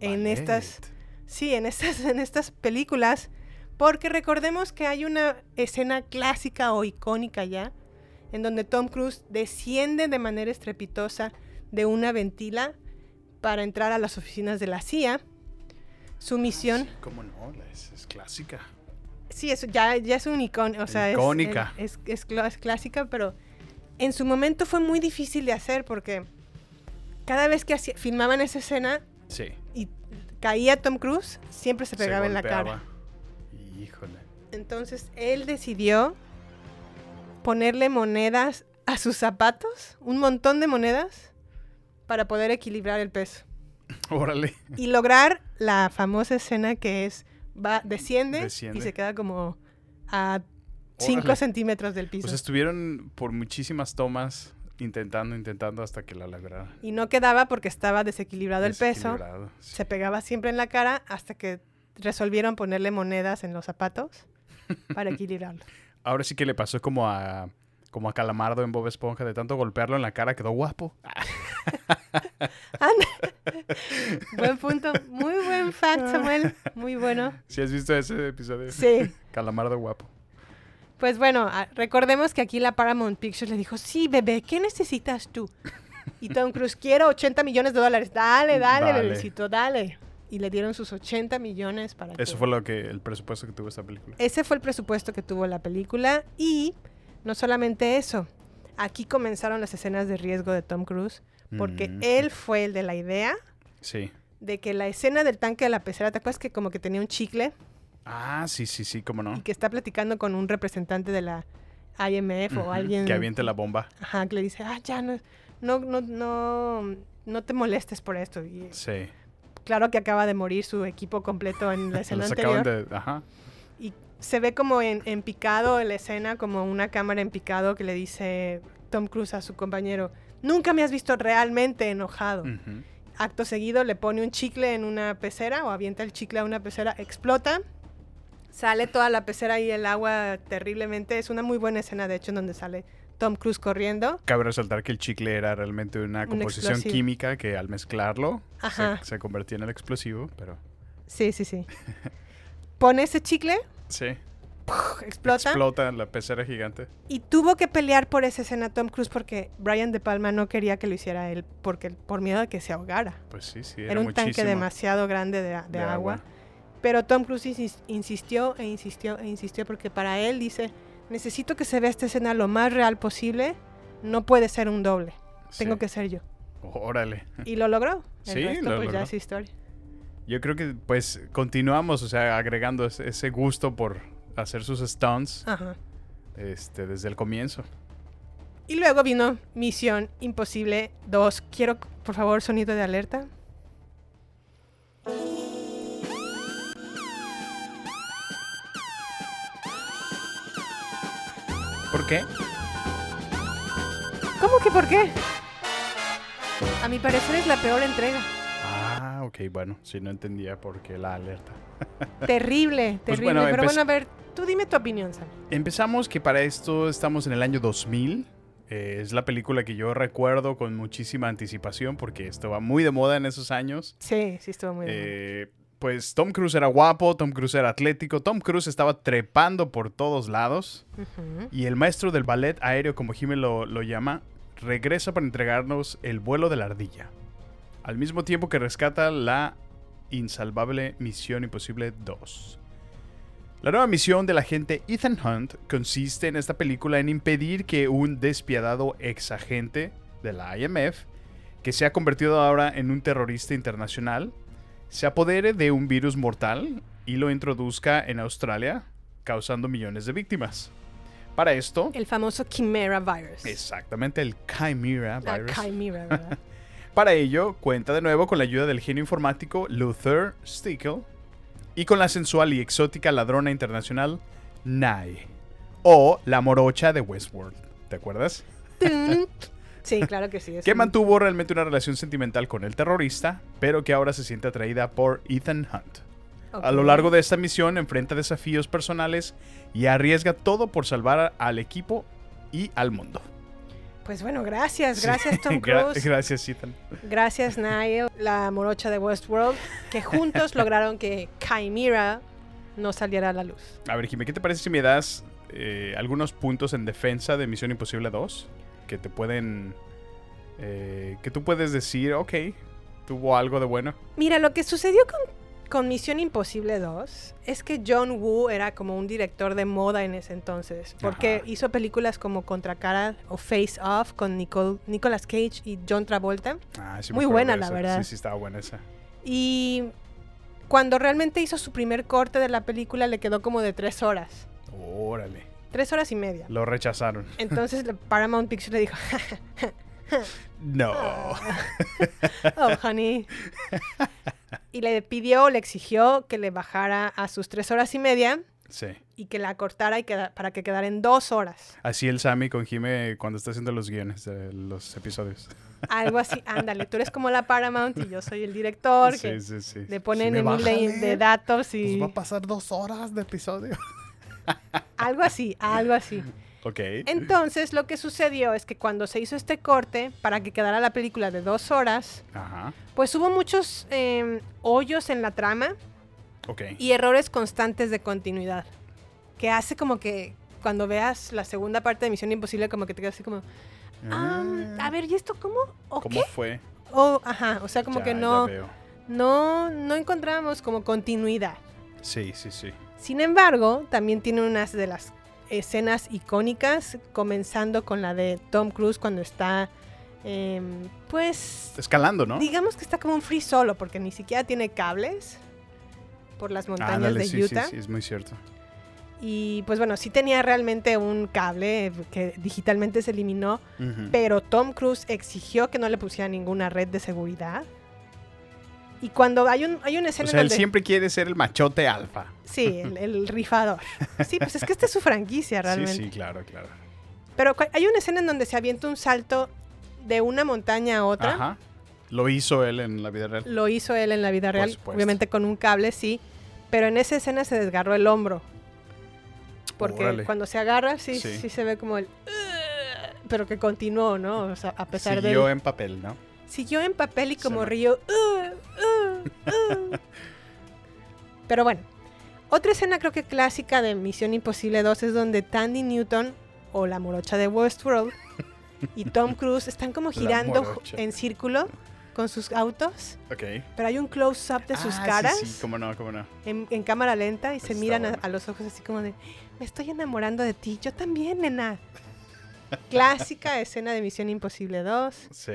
en Ballet. estas, sí, en estas, en estas películas, porque recordemos que hay una escena clásica o icónica ya, en donde Tom Cruise desciende de manera estrepitosa de una ventila para entrar a las oficinas de la CIA. Su misión, Sí, ¿Cómo no? Es, es clásica. sí, eso ya, ya es un icono, o sea, Icónica. Es, es, clásica, pero en su momento fue muy difícil de hacer porque cada vez que hacía- filmaban esa escena Sí. y caía Tom Cruise, siempre se pegaba en la cara. Híjole. Entonces él decidió ponerle monedas a sus zapatos, un montón de monedas, para poder equilibrar el peso. [LAUGHS] Órale. Y lograr la famosa escena que es, va, desciende, Desciende. y se queda como a 5 Órale. centímetros del piso. Pues estuvieron por muchísimas tomas intentando, intentando hasta que la lograron. y no quedaba porque estaba desequilibrado el peso. Desequilibrado, sí. Se pegaba siempre en la cara hasta que resolvieron ponerle monedas en los zapatos para [LAUGHS] equilibrarlo. Ahora sí que le pasó como a como a Calamardo en Bob Esponja de tanto golpearlo en la cara quedó guapo. Anda. [LAUGHS] buen punto. Muy buen fact, Samuel. Muy bueno. ¿Sí has visto ese episodio? Sí. [LAUGHS] Calamardo guapo. Pues bueno, ah, recordemos que aquí la Paramount Pictures le dijo, sí, bebé, ¿qué necesitas tú? Y Tom Cruise, quiero 80 millones de dólares. Dale, dale, Vale. bebecito, dale. Y le dieron sus 80 millones para Eso que- fue lo que el presupuesto que tuvo esta película. Ese fue el presupuesto que tuvo la película. Y no solamente eso. Aquí comenzaron las escenas de riesgo de Tom Cruise. Porque Mm. él fue el de la idea Sí. de que la escena del tanque de la pecera, ¿te acuerdas que como que tenía un chicle? Ah, sí, sí, sí, cómo no. y que está platicando con un representante de la IMF o alguien Que aviente la bomba. ajá, que le dice, ah, ya no, no, no, no, no te molestes por esto. Y Sí. Claro que acaba de morir su equipo completo en la [LAUGHS] escena anterior. acaban de. Ajá. Y se ve como en, en picado en la escena, como una cámara en picado que le dice Tom Cruise a su compañero, nunca me has visto realmente enojado. Acto seguido le pone un chicle en una pecera o avienta el chicle a una pecera, explota, sale toda la pecera y el agua terriblemente. Es una muy buena escena, de hecho, en donde sale Tom Cruise corriendo. Cabe resaltar que el chicle era realmente una composición química que al mezclarlo se, convertía en el explosivo, pero Sí, sí, sí. [LAUGHS] Pone ese chicle, sí. ¡puf! explota, Explota la pecera gigante. y tuvo que pelear por esa escena Tom Cruise porque Brian De Palma no quería que lo hiciera él porque por miedo de que se ahogara. Pues sí, sí, Era, era, un tanque demasiado grande de, de de agua. Pero Tom Cruise insis- insistió e insistió e insistió porque para él dice, necesito que se vea esta escena lo más real posible, no puede ser un doble, tengo que ser yo. Órale. Y lo logró. El Sí, resto lo pues ya logró. es historia. Yo creo que pues continuamos, o sea, agregando ese, ese gusto por hacer sus stunts Ajá. este, desde el comienzo. Y luego vino Misión Imposible 2. Quiero, por favor, sonido de alerta. ¿Por qué? ¿Cómo que por qué? A mi parecer es la peor entrega. Ah, ok, bueno, si no entendía por qué la alerta. [LAUGHS] Terrible, Pues terrible. bueno, Pero bueno, a ver, tú dime tu opinión, Sam. Empezamos que para esto estamos en el año 2000. Eh, es la película que yo recuerdo con muchísima anticipación porque estaba muy de moda en esos años. Sí, sí estuvo muy bien. Eh, pues Tom Cruise era guapo, Tom Cruise era atlético, Tom Cruise estaba trepando por todos lados. Y el maestro del ballet aéreo, como Jimmy lo, lo llama, regresa para entregarnos el vuelo de la ardilla. Al mismo tiempo que rescata la insalvable Misión Imposible 2. La nueva misión del agente Ethan Hunt consiste en esta película en impedir que un despiadado exagente de la IMF, que se ha convertido ahora en un terrorista internacional, se apodere de un virus mortal y lo introduzca en Australia, causando millones de víctimas. Para esto, El famoso Chimera Virus. exactamente el Chimera virus. Chimera, [LAUGHS] ¿verdad? Para ello, cuenta de nuevo con la ayuda del genio informático Luther Stickle y con la sensual y exótica ladrona internacional Nye, o la morocha de Westworld. ¿Te acuerdas? Sí, claro que sí. Que un- mantuvo realmente una relación sentimental con el terrorista, pero que ahora se siente atraída por Ethan Hunt. A lo largo de esta misión enfrenta desafíos personales y arriesga todo por salvar al equipo y al mundo. Pues bueno, gracias, gracias Tom [LAUGHS] Cruise. gracias, Ethan. Gracias Niall, la morocha de Westworld, que juntos [LAUGHS] lograron que Chimera no saliera a la luz. A ver, Jimmy, ¿qué te parece si me das eh, algunos puntos en defensa de Misión Imposible 2? Que te pueden... eh, que tú puedes decir, ok, tuvo algo de bueno. Mira, lo que sucedió con, con Misión Imposible 2 es que John Woo era como un director de moda en ese entonces, porque Ajá. hizo películas como Contracara o Face Off con Nicole, Nicolas Cage y John Travolta. Ah, sí Muy buena, la verdad. Sí, sí, estaba buena esa. Y cuando realmente hizo su primer corte de la película le quedó como de tres horas, Órale. Tres horas y media. Lo rechazaron. Entonces la Paramount Pictures le dijo, No. [LAUGHS] oh, honey. Y le pidió, le exigió que le bajara a sus tres horas y media Sí. y que la cortara y queda- para que quedara en dos horas. Así el Sammy con Jime cuando está haciendo los guiones de los episodios. Algo así, ándale, tú eres como la Paramount y yo soy el director que sí, sí, sí. le ponen me en de, bajan, de ¿eh? datos y Pues va a pasar dos horas de episodio. Algo así, algo así. Ok. Entonces lo que sucedió es que cuando se hizo este corte para que quedara la película de dos horas, Ajá. pues hubo muchos eh, hoyos en la trama y errores constantes de continuidad. Que hace como que cuando veas la segunda parte de Misión Imposible, como que te quedas así como, "Ah, a ver, ¿y esto cómo? ¿O ¿Cómo qué? fue? O, ajá, o sea, como Ya, que no, no, no encontramos como continuidad. Sí, sí, sí. Sin embargo, también tiene unas de las escenas icónicas, comenzando con la de Tom Cruise cuando está, em, pues, Escalando, ¿no? digamos que está como un free solo, porque ni siquiera tiene cables por las montañas de sí, Utah. sí, sí, es muy cierto. Y pues bueno, sí tenía realmente un cable que digitalmente se eliminó, pero Tom Cruise exigió que no le pusiera ninguna red de seguridad. Y cuando hay un hay una O escena sea, en él donde siempre quiere ser el machote alfa. sí, el, el [LAUGHS] rifador. Sí, pues es que esta es su franquicia realmente. Sí, sí, claro, claro. Pero hay una escena en donde se avienta un salto de una montaña a otra Ajá. Lo hizo él en la vida real. Lo hizo él en la vida real, obviamente con un cable, sí. Pero en esa escena se desgarró el hombro. Porque Órale. cuando se agarra, sí, Sí. sí, se ve como el... Pero que continuó, ¿no? O sea, a pesar de... Siguió en papel, ¿no? Siguió en papel y como río. "Uh, uh, uh". [LAUGHS] Pero bueno, otra escena creo que clásica de Misión Imposible 2 es donde Tandy Newton o la morocha de Westworld y Tom [LAUGHS] Cruise están como girando en círculo con sus autos, Ok. pero hay un close-up de sus Ah, caras Sí, sí, cómo no, cómo no. en, en cámara lenta y se miran a los ojos así como de, me estoy enamorando de ti, yo también, nena. [LAUGHS] Clásica escena de Misión Imposible 2. Sí.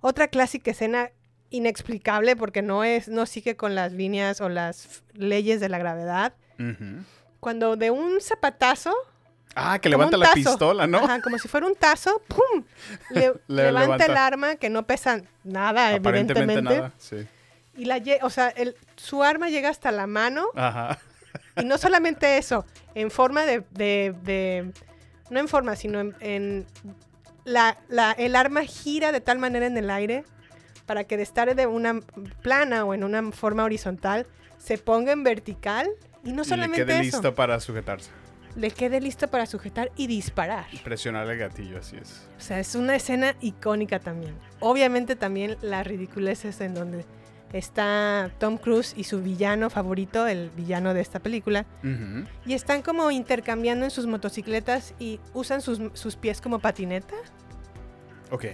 Otra clásica escena inexplicable porque no es no sigue con las líneas o las leyes de la gravedad. Cuando de un zapatazo, Ah, que levanta la pistola, ¿no? ajá, como si fuera un tazo, ¡pum! [LAUGHS] Le- Le levanta, levanta. el arma que no pesa nada, Aparentemente evidentemente. nada. Sí. Y la o sea, el- su arma llega hasta la mano Ajá. y no solamente eso, en forma de, de- de- no en forma, sino en, en la, la- el arma gira de tal manera en el aire para que de estar de una plana o en una forma horizontal se ponga en vertical y no Y le solamente quede eso, listo para sujetarse. le quede listo para sujetar y disparar. Presionar el gatillo, así es. O sea, es una escena icónica también. Obviamente también las ridiculeces en donde está Tom Cruise y su villano favorito, el villano de esta película, y están como intercambiando en sus motocicletas y usan sus, sus pies como patineta. Ok.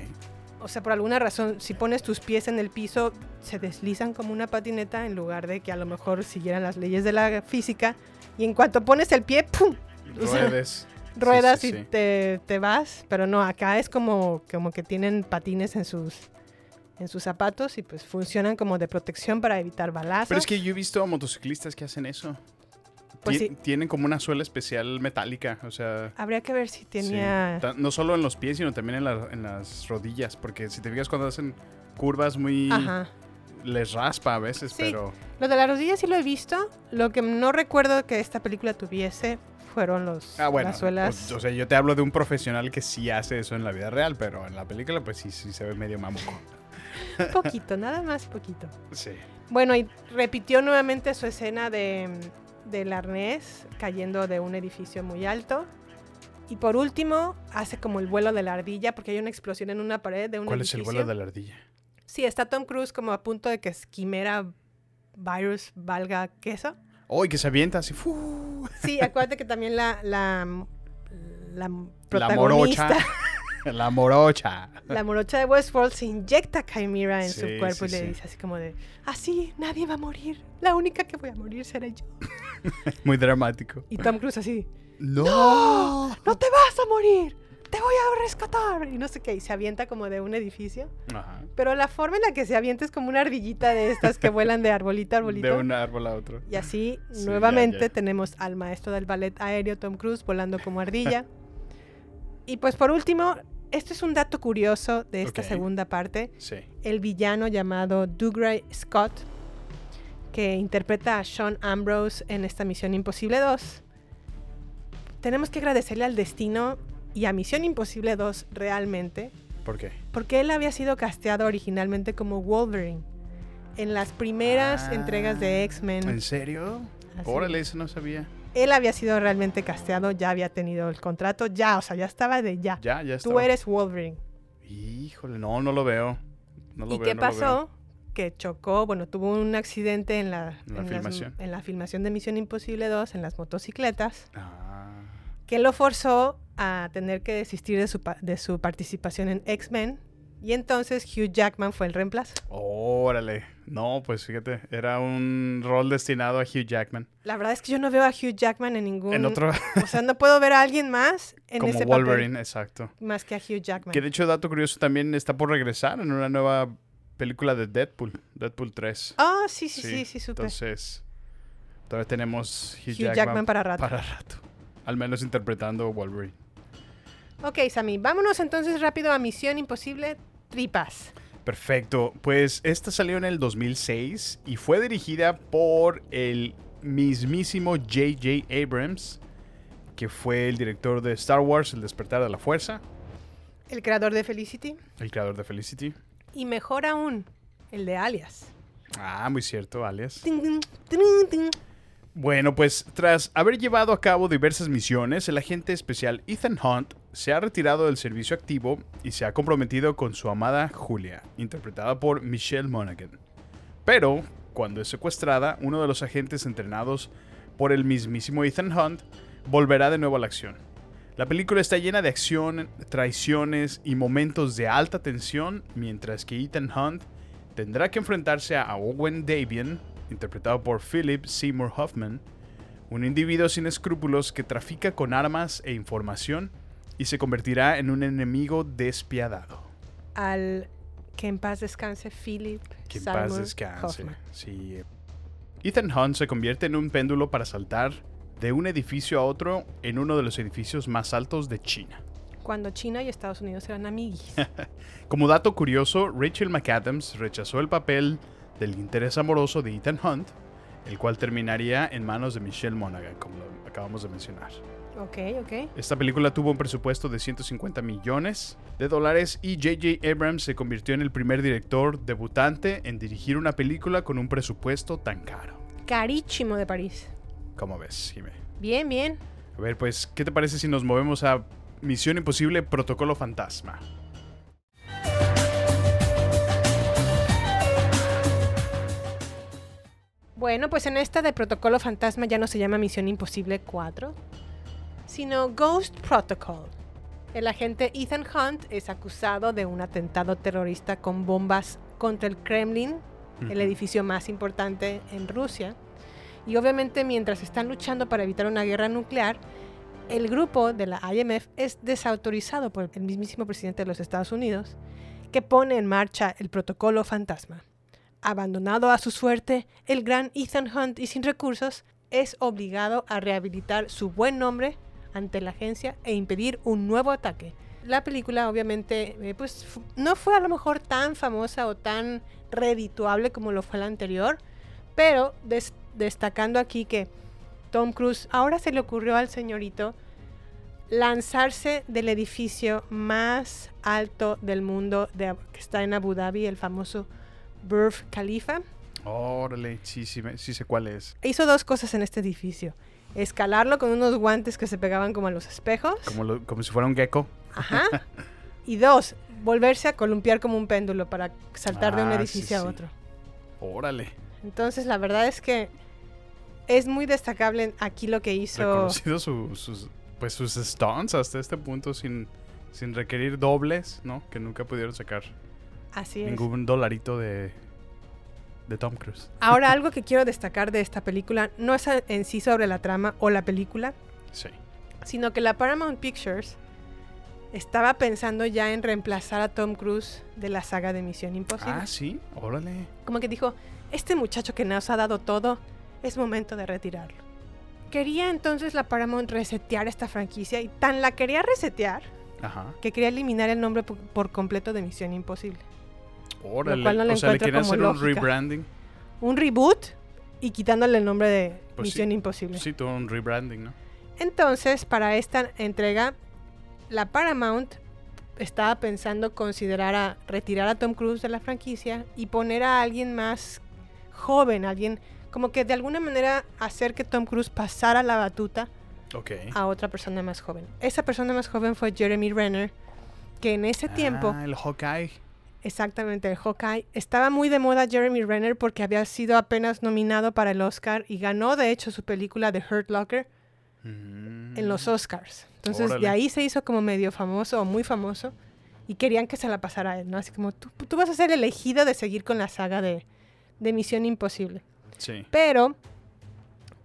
O sea, por alguna razón, si pones tus pies en el piso, se deslizan como una patineta en lugar de que a lo mejor siguieran las leyes de la física. Y en cuanto pones el pie, ¡pum! O sea, Ruedes. ruedas [LAUGHS] Sí, sí, y sí. Te, te vas. Pero no, acá es como, como que tienen patines en sus, en sus zapatos y pues funcionan como de protección para evitar balazos. Pero es que yo he visto a motociclistas que hacen eso. Pues sí. Tienen como una suela especial metálica, o sea... Habría que ver si tenía... No solo en los pies, sino también en, la- en las rodillas, porque si te fijas cuando hacen curvas muy... Ajá. Les raspa a veces, Sí. pero... Lo de la rodilla sí lo he visto. Lo que no recuerdo que esta película tuviese fueron los, Ah, bueno. las suelas. O, o sea, yo te hablo de un profesional que sí hace eso en la vida real, pero en la película pues sí, sí se ve medio mamuco. [LAUGHS] poquito, nada más poquito. Sí. Bueno, y repitió nuevamente su escena de, del arnés cayendo de un edificio muy alto. Y por último, hace como el vuelo de la ardilla, porque hay una explosión en una pared de un ¿Cuál es edificio. el vuelo de la ardilla? Sí, está Tom Cruise como a punto de que Quimera Virus valga queso. ¡Oh, y que se avienta así! ¡fu! Sí, acuérdate que también la, la, la La protagonista... morocha. [LAUGHS] la morocha. La morocha de Westworld se inyecta Chimera en su cuerpo sí, y le sí. dice así como de, así, nadie va a morir. La única que voy a morir seré yo. [LAUGHS] Muy dramático. Y Tom Cruise así, ¡No! no te vas a morir, te voy a rescatar. Y no sé qué, y se avienta como de un edificio. Ajá. Pero la forma en la que se avienta es como una ardillita de estas que vuelan de arbolito a arbolito. De un árbol a otro. Y así, Sí, nuevamente, ya, ya. tenemos al maestro del ballet aéreo, Tom Cruise, volando como ardilla. [LAUGHS] y pues por último, esto es un dato curioso de esta segunda parte. Sí. el villano llamado Dougray Scott, que interpreta a Sean Ambrose en esta Misión Imposible 2. Tenemos que agradecerle al destino y a Misión Imposible 2 realmente, ¿Por qué? porque él había sido casteado originalmente como Wolverine en las primeras Ah, entregas de X-Men. ¿En serio? Así Órale, es. eso no sabía. Él había sido realmente casteado, ya había tenido el contrato, ya, o sea, ya estaba de ya. Ya, ya está. Tú eres Wolverine. Híjole, no, no lo veo. No lo ¿Y veo, qué no pasó? Que chocó, bueno, tuvo un accidente en la, En la las- filmación. en la filmación de Misión Imposible 2 en las motocicletas, Ah, que lo forzó a tener que desistir de su, pa- de su participación en X-Men. Y entonces Hugh Jackman fue el reemplazo. órale. No, pues fíjate, era un rol destinado a Hugh Jackman. La verdad es que yo no veo a Hugh Jackman en ningún... En otro, [LAUGHS] O sea, no puedo ver a alguien más en como ese Wolverine, exacto. más que a Hugh Jackman. Que de hecho, dato curioso, también está por regresar en una nueva película de Deadpool, Deadpool 3. Ah, sí, sí, sí, sí, supe. Entonces, todavía tenemos Hugh, Hugh Jackman, Jackman para rato. para rato. Al menos interpretando Wolverine. Ok, Sammy, vámonos entonces rápido a Misión Imposible Tripas. Perfecto. Pues esta salió en el 2006 y fue dirigida por el mismísimo J.J. Abrams, que fue el director de Star Wars, El despertar de la fuerza, El creador de Felicity. el creador de Felicity. Y mejor aún, el de Alias. Ah, muy cierto, alias. Tin, tin, tin, tin. Bueno, pues tras haber llevado a cabo diversas misiones, el agente especial Ethan Hunt se ha retirado del servicio activo y se ha comprometido con su amada Julia, interpretada por Michelle Monaghan. Pero, cuando es secuestrada, uno de los agentes entrenados por el mismísimo Ethan Hunt volverá de nuevo a la acción. La película está llena de acción, traiciones y momentos de alta tensión, mientras que Ethan Hunt tendrá que enfrentarse a Owen Davian, interpretado por Philip Seymour Hoffman, un individuo sin escrúpulos que trafica con armas e información y se convertirá en un enemigo despiadado. Al que en paz descanse Philip Que en paz descanse. Hoffman. Sí. Ethan Hunt se convierte en un péndulo para saltar de un edificio a otro en uno de los edificios más altos de China. Cuando China y Estados Unidos eran amiguis. [LAUGHS] Como dato curioso, Rachel McAdams rechazó el papel del interés amoroso de Ethan Hunt, el cual terminaría en manos de Michelle Monaghan, como lo acabamos de mencionar. Ok, ok. Esta película tuvo un presupuesto de 150 millones de dólares y J.J. Abrams se convirtió en el primer director debutante en dirigir una película con un presupuesto tan caro. Carísimo de París. ¿Cómo ves, Jimé? Bien, bien. A ver, pues, ¿qué te parece si nos movemos a Misión Imposible Protocolo Fantasma? Bueno, pues en esta de Protocolo Fantasma ya no se llama Misión Imposible 4, sino Ghost Protocol. El agente Ethan Hunt es acusado de un atentado terrorista con bombas contra el Kremlin, el edificio más importante en Rusia. Y obviamente mientras están luchando para evitar una guerra nuclear, el grupo de la IMF es desautorizado por el mismísimo presidente de los Estados Unidos, que pone en marcha el protocolo fantasma. Abandonado a su suerte, el gran Ethan Hunt y sin recursos es obligado a rehabilitar su buen nombre ante la agencia e impedir un nuevo ataque. La película obviamente eh, pues, no fue a lo mejor tan famosa o tan redituable como lo fue la anterior, pero des- destacando aquí que Tom Cruise ahora se le ocurrió al señorito lanzarse del edificio más alto del mundo de que está en Abu Dhabi, el famoso Burj Khalifa. Órale, sí, sí, sí sé cuál es. Hizo dos cosas en este edificio. Escalarlo con unos guantes que se pegaban como a los espejos. Como, lo- como si fuera un gecko. Ajá. [LAUGHS] Y dos, volverse a columpiar como un péndulo para saltar de un Ah, edificio sí. a otro. Órale. Entonces, la verdad es que es muy destacable aquí lo que hizo. Reconocido su- sus, pues, sus stunts hasta este punto sin, sin requerir dobles, ¿no? Que nunca pudieron sacar Así es. ningún dolarito de, de Tom Cruise. Ahora, [LAUGHS] algo que quiero destacar de esta película no es en sí sobre la trama o la película, Sí. sino que la Paramount Pictures estaba pensando ya en reemplazar a Tom Cruise de la saga de Misión Imposible. Ah, sí. Órale. Como que dijo, este muchacho que nos ha dado todo, es momento de retirarlo. Quería entonces la Paramount resetear esta franquicia y tan la quería resetear Ajá. que quería eliminar el nombre por completo de Misión Imposible. Órale. cual no le o sea, le como hacer un rebranding. Un reboot y quitándole el nombre de Pues sí. Misión Imposible. Sí, todo un rebranding, ¿no? Entonces, para esta entrega, la Paramount estaba pensando considerar a retirar a Tom Cruise de la franquicia y poner a alguien más joven, alguien como que de alguna manera hacer que Tom Cruise pasara la batuta a otra persona más joven. Esa persona más joven fue Jeremy Renner, que en ese tiempo, Ah, el Hawkeye. Exactamente el Hawkeye, estaba muy de moda Jeremy Renner porque había sido apenas nominado para el Oscar y ganó de hecho su película The Hurt Locker en los Oscars. Entonces de ahí se hizo como medio famoso o muy famoso y querían que se la pasara a él, ¿no? Así como tú, tú vas a ser elegido de seguir con la saga de, de Misión Imposible. Sí. Pero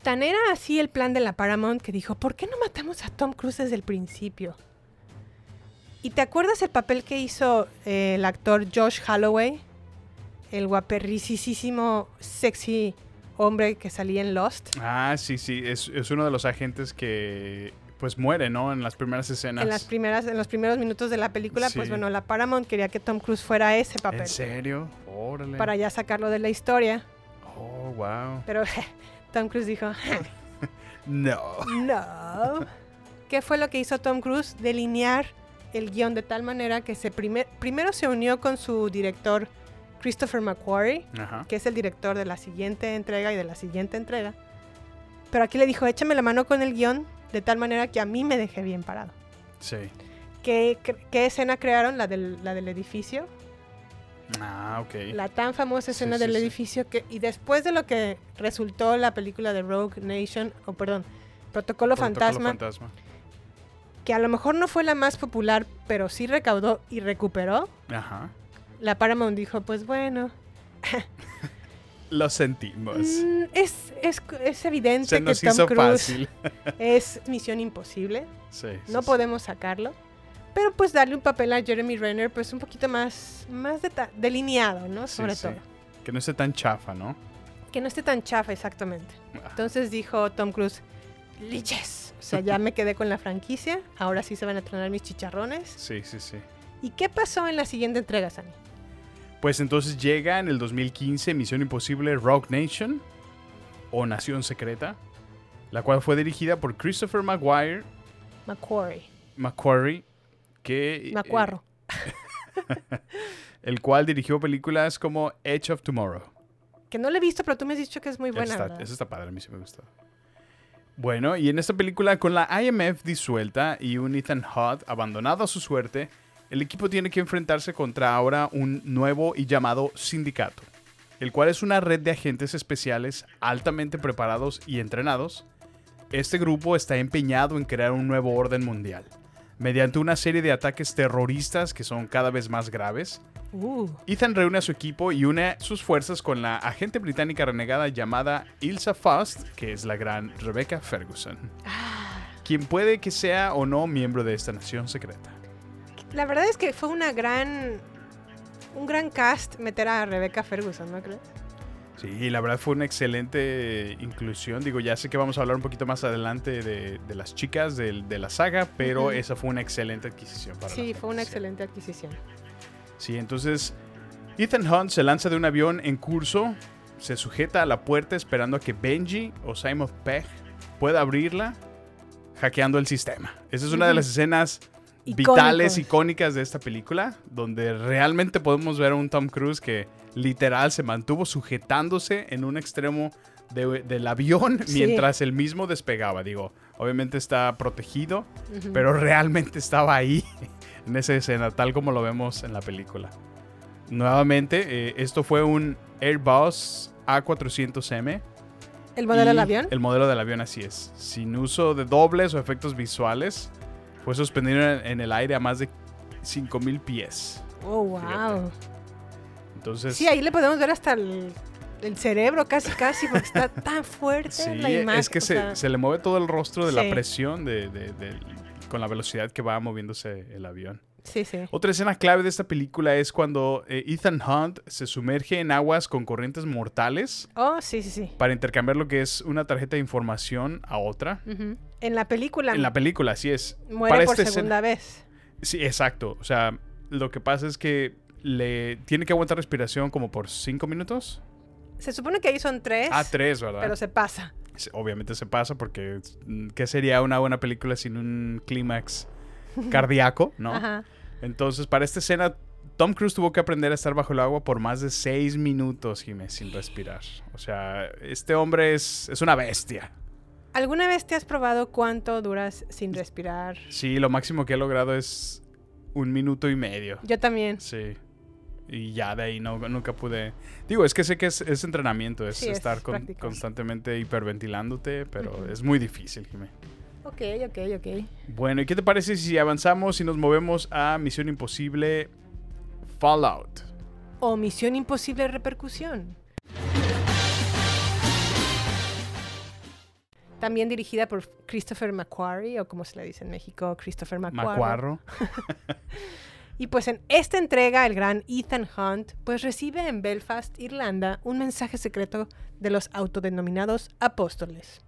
tan era así el plan de la Paramount que dijo, ¿por qué no matamos a Tom Cruise desde el principio? ¿Y te acuerdas el papel que hizo eh, el actor Josh Holloway? El guaperricísimo, sexy hombre que salía en Lost. Ah, sí, sí. Es, es uno de los agentes que pues muere, ¿no? En las primeras escenas. En, las primeras, en los primeros minutos de la película, pues bueno, la Paramount quería que Tom Cruise fuera ese papel. ¿En serio? Órale. Para ya sacarlo de la historia. Oh, wow. Pero [LAUGHS] Tom Cruise dijo, [LAUGHS] No. [LAUGHS] no. ¿Qué fue lo que hizo Tom Cruise? Delinear el guion de tal manera que se primer- primero se unió con su director Christopher McQuarrie, Ajá. que es el director de la siguiente entrega y de la siguiente entrega. Pero aquí le dijo, échame la mano con el guion de tal manera que a mí me deje bien parado. Sí. ¿Qué, qué- qué escena crearon? La del, la del edificio. Ah, ok. La tan famosa escena sí, del sí. edificio que... Y después de lo que resultó la película de Rogue Nation, o perdón, Protocolo, Protocolo Fantasma, Fantasma. Que a lo mejor no fue la más popular, pero sí recaudó y recuperó, Ajá. la Paramount dijo, pues bueno, [LAUGHS] Lo sentimos. mm, es, es, es evidente Se que Tom hizo Cruise fácil. [LAUGHS] es misión imposible, Sí, sí, no sí. podemos sacarlo. Pero pues darle un papel a Jeremy Renner pues un poquito más, más delineado, ¿no? Sobre todo. Que no esté tan chafa, ¿no? Que no esté tan chafa exactamente. Ah, Entonces dijo Tom Cruise, yes. O sea, ya me quedé con la franquicia, ahora sí se van a tronar mis chicharrones. Sí, sí, sí. ¿Y qué pasó en la siguiente entrega, Sani? Pues entonces llega en el 2015 Misión Imposible Rogue Nation o Nación Secreta, la cual fue dirigida por Christopher Maguire Macquarie. McQuarrie, que eh, [LAUGHS] el cual dirigió películas como Edge of Tomorrow. Que no lo he visto, pero tú me has dicho que es muy buena, Esa está, ¿verdad? esa está padre, a mí sí me gustó. Bueno, y en esta película, con la IMF disuelta y un Ethan Hunt abandonado a su suerte, el equipo tiene que enfrentarse contra ahora un nuevo y llamado sindicato, el cual es una red de agentes especiales altamente preparados y entrenados. Este grupo está empeñado en crear un nuevo orden mundial, mediante una serie de ataques terroristas que son cada vez más graves, Uh, Ethan reúne a su equipo y une sus fuerzas con la agente británica renegada llamada Ilsa Faust, que es la gran Rebecca Ferguson, quien puede que sea o no miembro de esta nación secreta. la verdad es que fue una gran... Un gran cast meter a Rebecca Ferguson, ¿no crees? Sí, la verdad fue una excelente inclusión. Digo, ya sé que vamos a hablar un poquito más adelante de, de las chicas de, la saga, pero esa fue una excelente adquisición para Sí, fue una excelente adquisición. Sí, entonces Ethan Hunt se lanza de un avión en curso, se sujeta a la puerta esperando a que Benji o Simon Pegg pueda abrirla, hackeando el sistema. Esa es una de las escenas vitales, icónicas de esta película, donde realmente podemos ver a un Tom Cruise que literal se mantuvo sujetándose en un extremo de- del avión Sí. mientras él mismo despegaba. Digo, obviamente está protegido, pero realmente estaba ahí en esa escena, tal como lo vemos en la película. Nuevamente, eh, esto fue un Airbus A400M. ¿El modelo del avión? El modelo del avión, así es. Sin uso de dobles o efectos visuales, fue suspendido en, el aire a más de 5000 pies. Oh, wow. Fíjate. Entonces, Sí, ahí le podemos ver hasta el, el cerebro casi, casi, porque está tan fuerte [LAUGHS] sí, la imagen. es que se, sea, se le mueve todo el rostro de la Sí. presión de, de- de- con la velocidad que va moviéndose el avión. Sí, sí. Otra escena clave de esta película es cuando eh, Ethan Hunt se sumerge en aguas con corrientes mortales Oh, sí, sí, sí. para intercambiar lo que es una tarjeta de información a otra. En la película En la película, así es. muere Para por escena- segunda vez. Sí, exacto. O sea, lo que pasa es que le tiene que aguantar respiración como por cinco minutos. Se supone que ahí son tres, Ah, tres, ¿verdad? pero se pasa. Obviamente se pasa porque mm, ¿qué sería una buena película sin un clímax [LAUGHS] cardíaco, no? Ajá. Entonces, para esta escena, Tom Cruise tuvo que aprender a estar bajo el agua por más de seis minutos, Jiménez, sin respirar. O sea, este hombre es, es una bestia. ¿Alguna vez te has probado cuánto duras sin respirar? Sí, lo máximo que he logrado es un minuto y medio. Yo también. Sí. Y ya de ahí no, nunca pude... Digo, es que sé que es, es entrenamiento, es Sí, es estar con- constantemente hiperventilándote, pero es muy difícil, Jiménez. Ok, ok, ok. Bueno, ¿y qué te parece si avanzamos y nos movemos a Misión Imposible Fallout? O Misión Imposible Repercusión. También dirigida por Christopher McQuarrie, o como se le dice en México, Christopher McQuarrie. Macuarro. [LAUGHS] Y pues en esta entrega, el gran Ethan Hunt, pues recibe en Belfast, Irlanda, un mensaje secreto de los autodenominados apóstoles,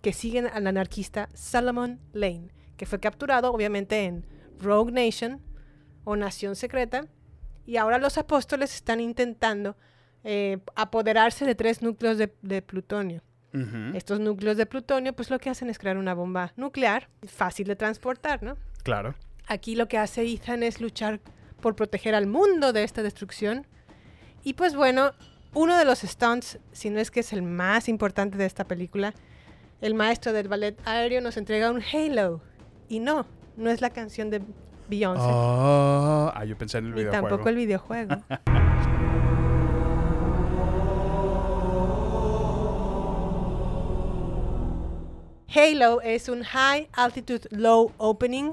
que siguen al anarquista Salomon Lane, que fue capturado obviamente en Rogue Nation o Nación Secreta, y ahora los apóstoles están intentando eh, apoderarse de tres núcleos de, de plutonio. Estos núcleos de plutonio, pues lo que hacen es crear una bomba nuclear, fácil de transportar, ¿no? Claro. Aquí lo que hace Ethan es luchar por proteger al mundo de esta destrucción. Y pues bueno, uno de los stunts, si no es que es el más importante de esta película, el maestro del ballet aéreo nos entrega un Halo. Y no, no es la canción de Beyoncé. Ah, ah, yo pensé en el ni videojuego. tampoco el videojuego. [LAUGHS] Halo es un High Altitude Low Opening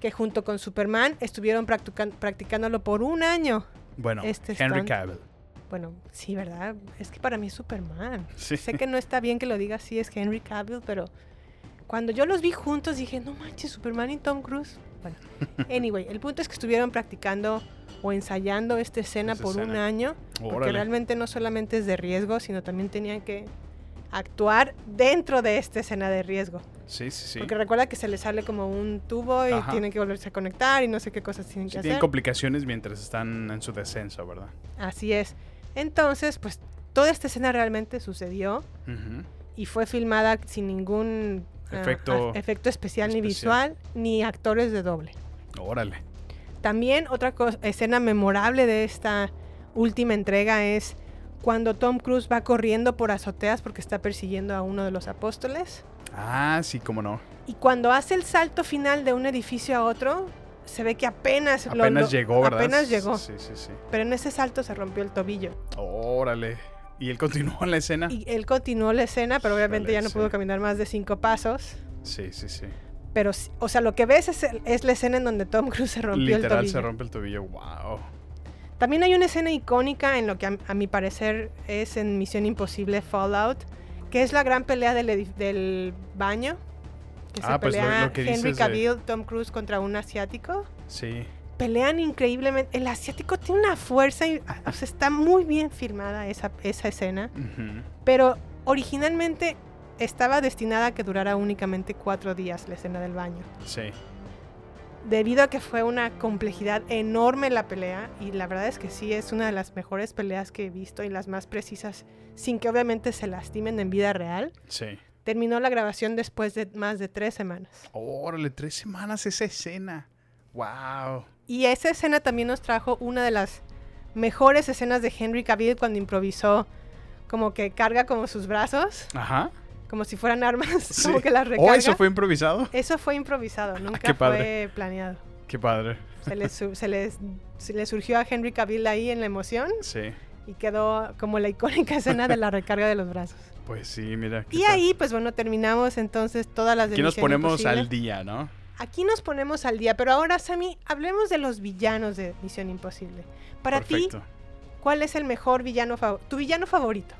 que junto con Superman estuvieron practican- practicándolo por un año. Bueno, Este Henry stunt. Cavill. Bueno, sí, ¿verdad? Es que para mí es Superman. Sí. Sé que no está bien que lo diga así, es Henry Cavill, pero cuando yo los vi juntos dije, no manches, Superman y Tom Cruise. Bueno, [LAUGHS] anyway, el punto es que estuvieron practicando o ensayando esta escena por un año, porque Órale. realmente no solamente es de riesgo, sino también tenían que actuar dentro de esta escena de riesgo. Sí, sí, sí. Porque recuerda que se les sale como un tubo y Ajá. tienen que volverse a conectar y no sé qué cosas tienen Sí, que tienen hacer. complicaciones mientras están en su descenso, ¿verdad? Así es. Entonces, pues toda esta escena realmente sucedió y fue filmada sin ningún ah, Efecto ah, efecto especial, ni especial. visual ni actores de doble. Órale. También otra escena memorable de esta última entrega es cuando Tom Cruise va corriendo por azoteas porque está persiguiendo a uno de los apóstoles Ah, sí, cómo no. y cuando hace el salto final de un edificio a otro se ve que apenas Apenas lo- llegó, ¿verdad? apenas llegó, Sí, sí, sí. pero en ese salto se rompió el tobillo. Órale. ¿Y él continuó la escena? Y él continuó la escena, pero obviamente Órale, ya no sí. pudo caminar más de cinco pasos. Sí, sí, sí. Pero, o sea, lo que ves es, el- es la escena en donde Tom Cruise se rompió el Literal tobillo. se rompe el tobillo. Wow. También hay una escena icónica en lo que a, a mi parecer es en Misión Imposible Fallout, que es la gran pelea del, del baño. Que Ah, se pues pelea lo que Henry de- Cavill, Tom Cruise contra un asiático. Sí. Pelean increíblemente. El asiático tiene una fuerza, y, o sea, está muy bien filmada esa, esa escena. Pero originalmente estaba destinada a que durara únicamente cuatro días la escena del baño. Sí. Debido a que fue una complejidad enorme la pelea, y la verdad es que sí es una de las mejores peleas que he visto y las más precisas, sin que obviamente se lastimen en vida real, Sí. terminó la grabación después de más de tres semanas. Órale, tres semanas esa escena. Wow. Y esa escena también nos trajo una de las mejores escenas de Henry Cavill cuando improvisó, como que carga como sus brazos, Ajá. Como si fueran armas, [LAUGHS] Sí. como que las recarga. Oh, eso fue improvisado. Eso fue improvisado, nunca qué padre. fue planeado. Qué padre. Se le, se, les- se le surgió a Henry Cavill ahí en la emoción Sí. y quedó como la icónica escena de la [LAUGHS] recarga de los brazos. Pues sí, mira. Y tal. ahí, pues bueno, terminamos entonces todas las de Aquí nos ponemos Imposible. al día, ¿no? Aquí nos ponemos al día, pero ahora, Sammy, hablemos de los villanos de Misión Imposible. Para ti. ¿cuál es el mejor villano? Tu villano favorito.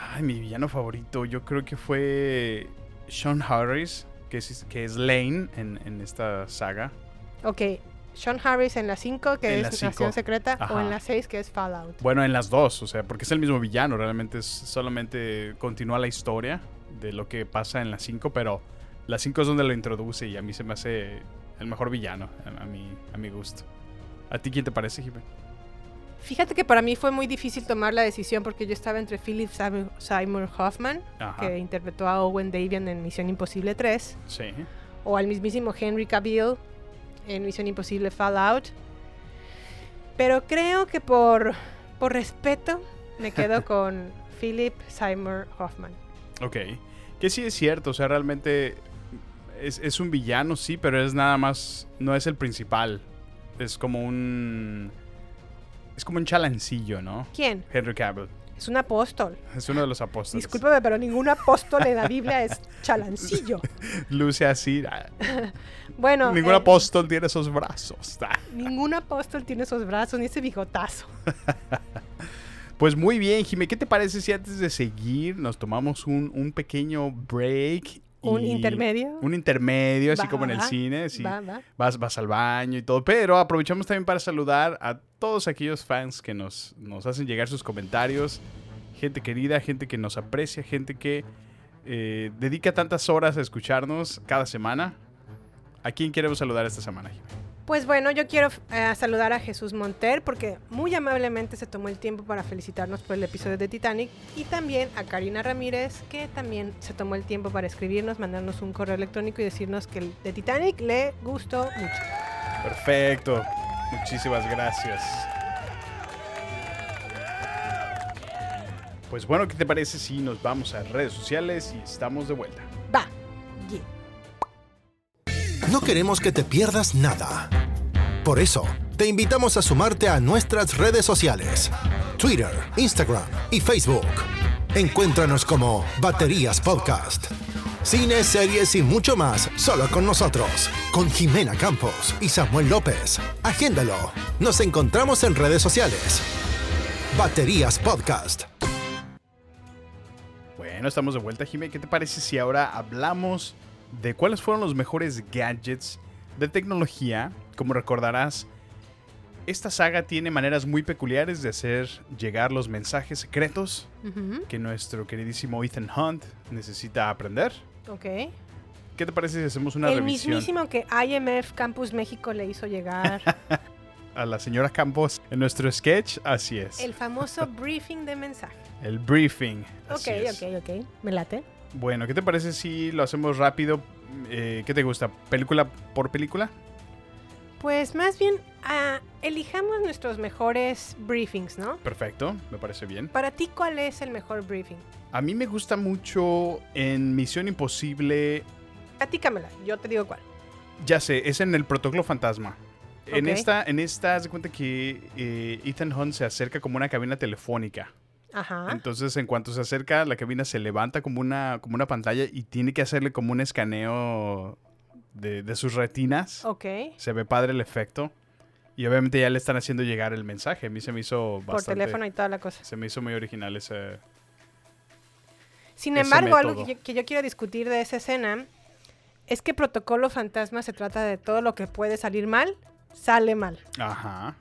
Ay, mi villano favorito, yo creo que fue Sean Harris, que es, que es Lane en, en esta saga. Ok, Sean Harris en la 5, que En la es. Nación Secreta, o en la 6, que es Fallout. Bueno, en las dos, o sea, porque es el mismo villano, realmente es solamente continúa la historia de lo que pasa en las 5, pero la 5 es donde lo introduce y a mí se me hace el mejor villano, a, a mi, a mi gusto. ¿A ti quién te parece, Jipe? Fíjate que para mí fue muy difícil tomar la decisión porque yo estaba entre Philip Seymour Hoffman, Ajá. que interpretó a Owen Davian en Misión Imposible 3, Sí. o al mismísimo Henry Cavill en Misión Imposible Fallout. Pero creo que por, por respeto me quedo [LAUGHS] con Philip Seymour Hoffman. Ok. Que sí es cierto, o sea, realmente es, es un villano, sí, pero es nada más, no es el principal. Es como un... Es como un chalancillo, ¿no? ¿Quién? Henry Cavill. Es un apóstol. Es uno de los apóstoles. Discúlpame, pero ningún apóstol en la Biblia es chalancillo. [LAUGHS] Luce así. ah, [LAUGHS] Bueno, Ningún eh, apóstol tiene esos brazos. ah. ningún apóstol tiene esos brazos ni ese bigotazo. [LAUGHS] Pues muy bien, Jimé. ¿Qué te parece si antes de seguir nos tomamos un, un pequeño break? Un intermedio. Un intermedio, así Va, como en el cine. sí. Va, va. vas, vas al baño y todo. Pero aprovechamos también para saludar a todos aquellos fans que nos, nos hacen llegar sus comentarios. Gente querida, gente que nos aprecia, gente que eh, dedica tantas horas a escucharnos cada semana. ¿A quién queremos saludar esta semana? Pues bueno, yo quiero eh, saludar a Jesús Monter porque muy amablemente se tomó el tiempo para felicitarnos por el episodio de Titanic y también a Karina Ramírez que también se tomó el tiempo para escribirnos, mandarnos un correo electrónico y decirnos que el de Titanic le gustó mucho. Perfecto. Muchísimas gracias. Pues bueno, ¿qué te parece si nos vamos a redes sociales y estamos de vuelta? Va. No queremos que te pierdas nada. Por eso, te invitamos a sumarte a nuestras redes sociales, Twitter, Instagram y Facebook. Encuéntranos como Baterías Podcast. Cine, series y mucho más solo con nosotros, con Jimena Campos y Samuel López. Agéndalo. Nos encontramos en redes sociales. Baterías Podcast. Bueno, estamos de vuelta, Jimé. ¿Qué te parece si ahora hablamos de cuáles fueron los mejores gadgets de tecnología? Como recordarás, esta saga tiene maneras muy peculiares de hacer llegar los mensajes secretos Ujú, que nuestro queridísimo Ethan Hunt necesita aprender. Ok. ¿Qué te parece si hacemos una el revisión mismísimo que IMF Campus México le hizo llegar. [LAUGHS] a la señora Campos en nuestro sketch? Así es. el famoso [LAUGHS] briefing de mensaje. El briefing. Ok, así es. ok, ok. Me late. Bueno, ¿qué te parece si lo hacemos rápido? Eh, ¿Qué te gusta? ¿Película por película? Pues más bien, ah, elijamos nuestros mejores briefings, ¿no? Perfecto, me parece bien. Para ti, ¿cuál es el mejor briefing? A mí me gusta mucho en Misión Imposible. Platícamela, yo te digo cuál. Ya sé, es en el Protocolo Fantasma. En esta, en esta, haz de cuenta que eh, Ethan Hunt se acerca como una cabina telefónica. Ajá. Entonces, en cuanto se acerca, la cabina se levanta como una, como una pantalla y tiene que hacerle como un escaneo de, de sus retinas. Ok. Se ve padre el efecto. Y obviamente ya le están haciendo llegar el mensaje. A mí se me hizo Por bastante... teléfono y toda la cosa. Se me hizo muy original ese... Sin ese embargo, algo que yo, que yo quiero discutir de esa escena es que Protocolo Fantasma se trata de todo lo que puede salir mal, sale mal. Ajá.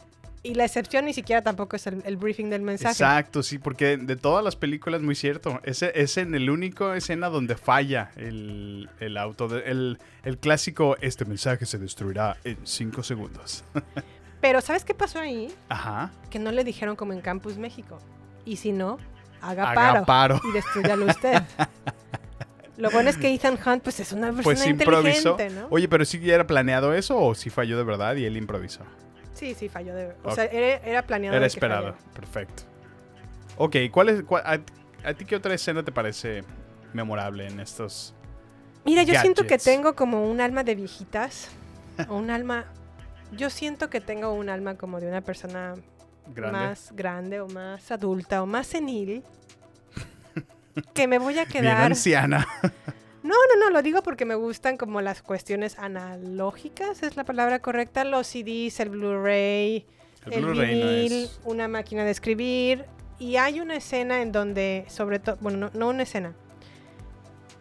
Y la excepción ni siquiera tampoco es el, el briefing del mensaje. Exacto, sí, porque de todas las películas, muy cierto. Ese es en el único escena donde falla el, el auto. de- el, el clásico, este mensaje se destruirá en 5 segundos. [LAUGHS] Pero ¿sabes qué pasó ahí? Ajá. Que no le dijeron como en Campus México. Y si no, haga, Haga paro, paro. y destruyalo usted. [LAUGHS] Lo bueno es que Ethan Hunt pues es una persona Pues improvisó. inteligente, ¿no? Oye, pero sí era planeado eso o sí falló de verdad y él improvisó. Sí, sí, falló de... O sea, era, era planeado. Era esperado. Perfecto. Ok, ¿cuál es, cuál- a, a ti qué otra escena te parece memorable en estos? Mira, yo siento que tengo como un alma de viejitas. o un alma... Yo siento que tengo un alma como de una persona Grande. más grande o más adulta o más senil. [LAUGHS] que me voy a Bien quedar... anciana. No, no, no, lo digo porque me gustan como las cuestiones analógicas, es la palabra correcta, los CDs, el Blu-ray, El el, Blu-ray no vinil, es- una máquina de escribir. Y hay una escena en donde, sobre todo, bueno, no, no una escena.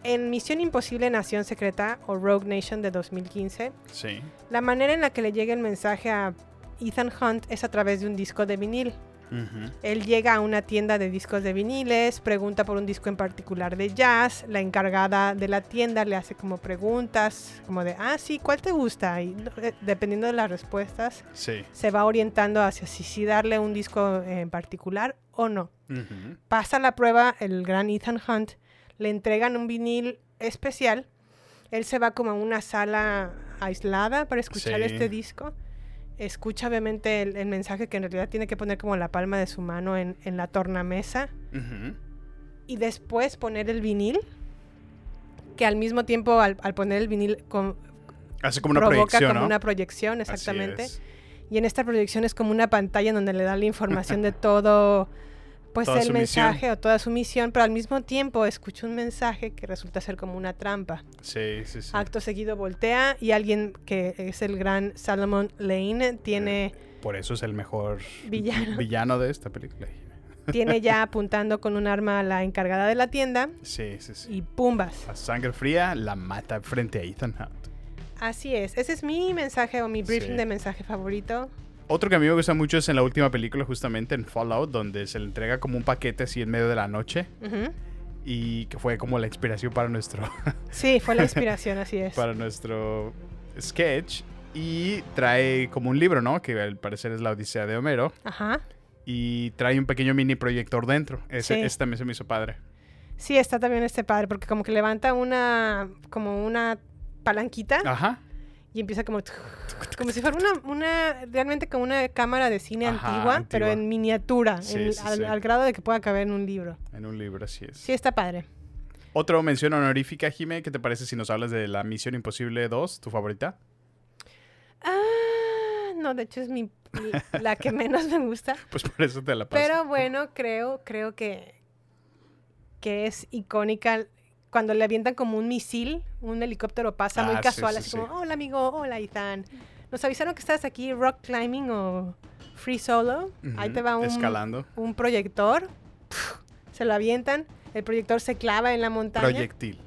En Misión Imposible Nación Secreta o Rogue Nation de 2015, Sí. la manera en la que le llega el mensaje a Ethan Hunt es a través de un disco de vinil. Ujú. Él llega a una tienda de discos de viniles, pregunta por un disco en particular de jazz, la encargada de la tienda le hace como preguntas, como de, ah, sí, ¿cuál te gusta? Y eh, dependiendo de las respuestas, Sí. se va orientando hacia si sí darle un disco en particular o no. Pasa la prueba el gran Ethan Hunt, le entregan un vinil especial, él se va como a una sala aislada para escuchar Sí. este disco, escucha obviamente el, el mensaje que en realidad tiene que poner como la palma de su mano en, en la tornamesa y después poner el vinil, que al mismo tiempo al, al poner el vinil con- Hace como una provoca proyección, como ¿no? una proyección, exactamente. Y en esta proyección es como una pantalla en donde le da la información de todo, pues el su misión. mensaje o toda su misión, pero al mismo tiempo escucha un mensaje que resulta ser como una trampa. Sí, sí, sí. Acto seguido voltea y alguien que es el gran Salomon Lane tiene, Por eso es el mejor Villano. [LAUGHS] villano de esta película. tiene ya [LAUGHS] apuntando con un arma a la encargada de la tienda Sí, sí, sí. y pumbas. A sangre fría la mata frente a Ethan Hunt. Así es, ese es mi mensaje o mi briefing Sí. de mensaje favorito. Otro que a mí me gusta mucho es en la última película, justamente en Fallout, donde se le entrega como un paquete así en medio de la noche Ujú. y que fue como la inspiración para nuestro, [LAUGHS] Sí, fue la inspiración, así es. para nuestro sketch. Y trae como un libro, ¿no? Que al parecer es la Odisea de Homero. Ajá. Y trae un pequeño mini proyector dentro. Ese, Sí. ese también se me hizo padre. Sí, está también este padre, porque como que levanta una, como una palanquita Ajá. Y empieza como, como si fuera una, una, realmente como una cámara de cine Ajá, antigua, pero en miniatura, Sí, en- sí, al, sí. al grado de que pueda caber en un libro. En un libro, así es. Sí, está padre. Otro mención honorífica, Jime. ¿Qué te parece si nos hablas de la Misión Imposible 2, tu favorita? Ah, no, de hecho es mi, mi- [LAUGHS] la que menos me gusta. Pues por eso te la paso. Pero bueno, creo, creo que, que es icónica cuando le avientan como un misil, un helicóptero pasa muy Ah, casual, sí, así sí. como, hola amigo, hola Ethan. Nos avisaron que estás aquí rock climbing o free solo. Ahí te va un, Escalando. un proyector. Se lo avientan. El proyector se clava en la montaña. Proyectil.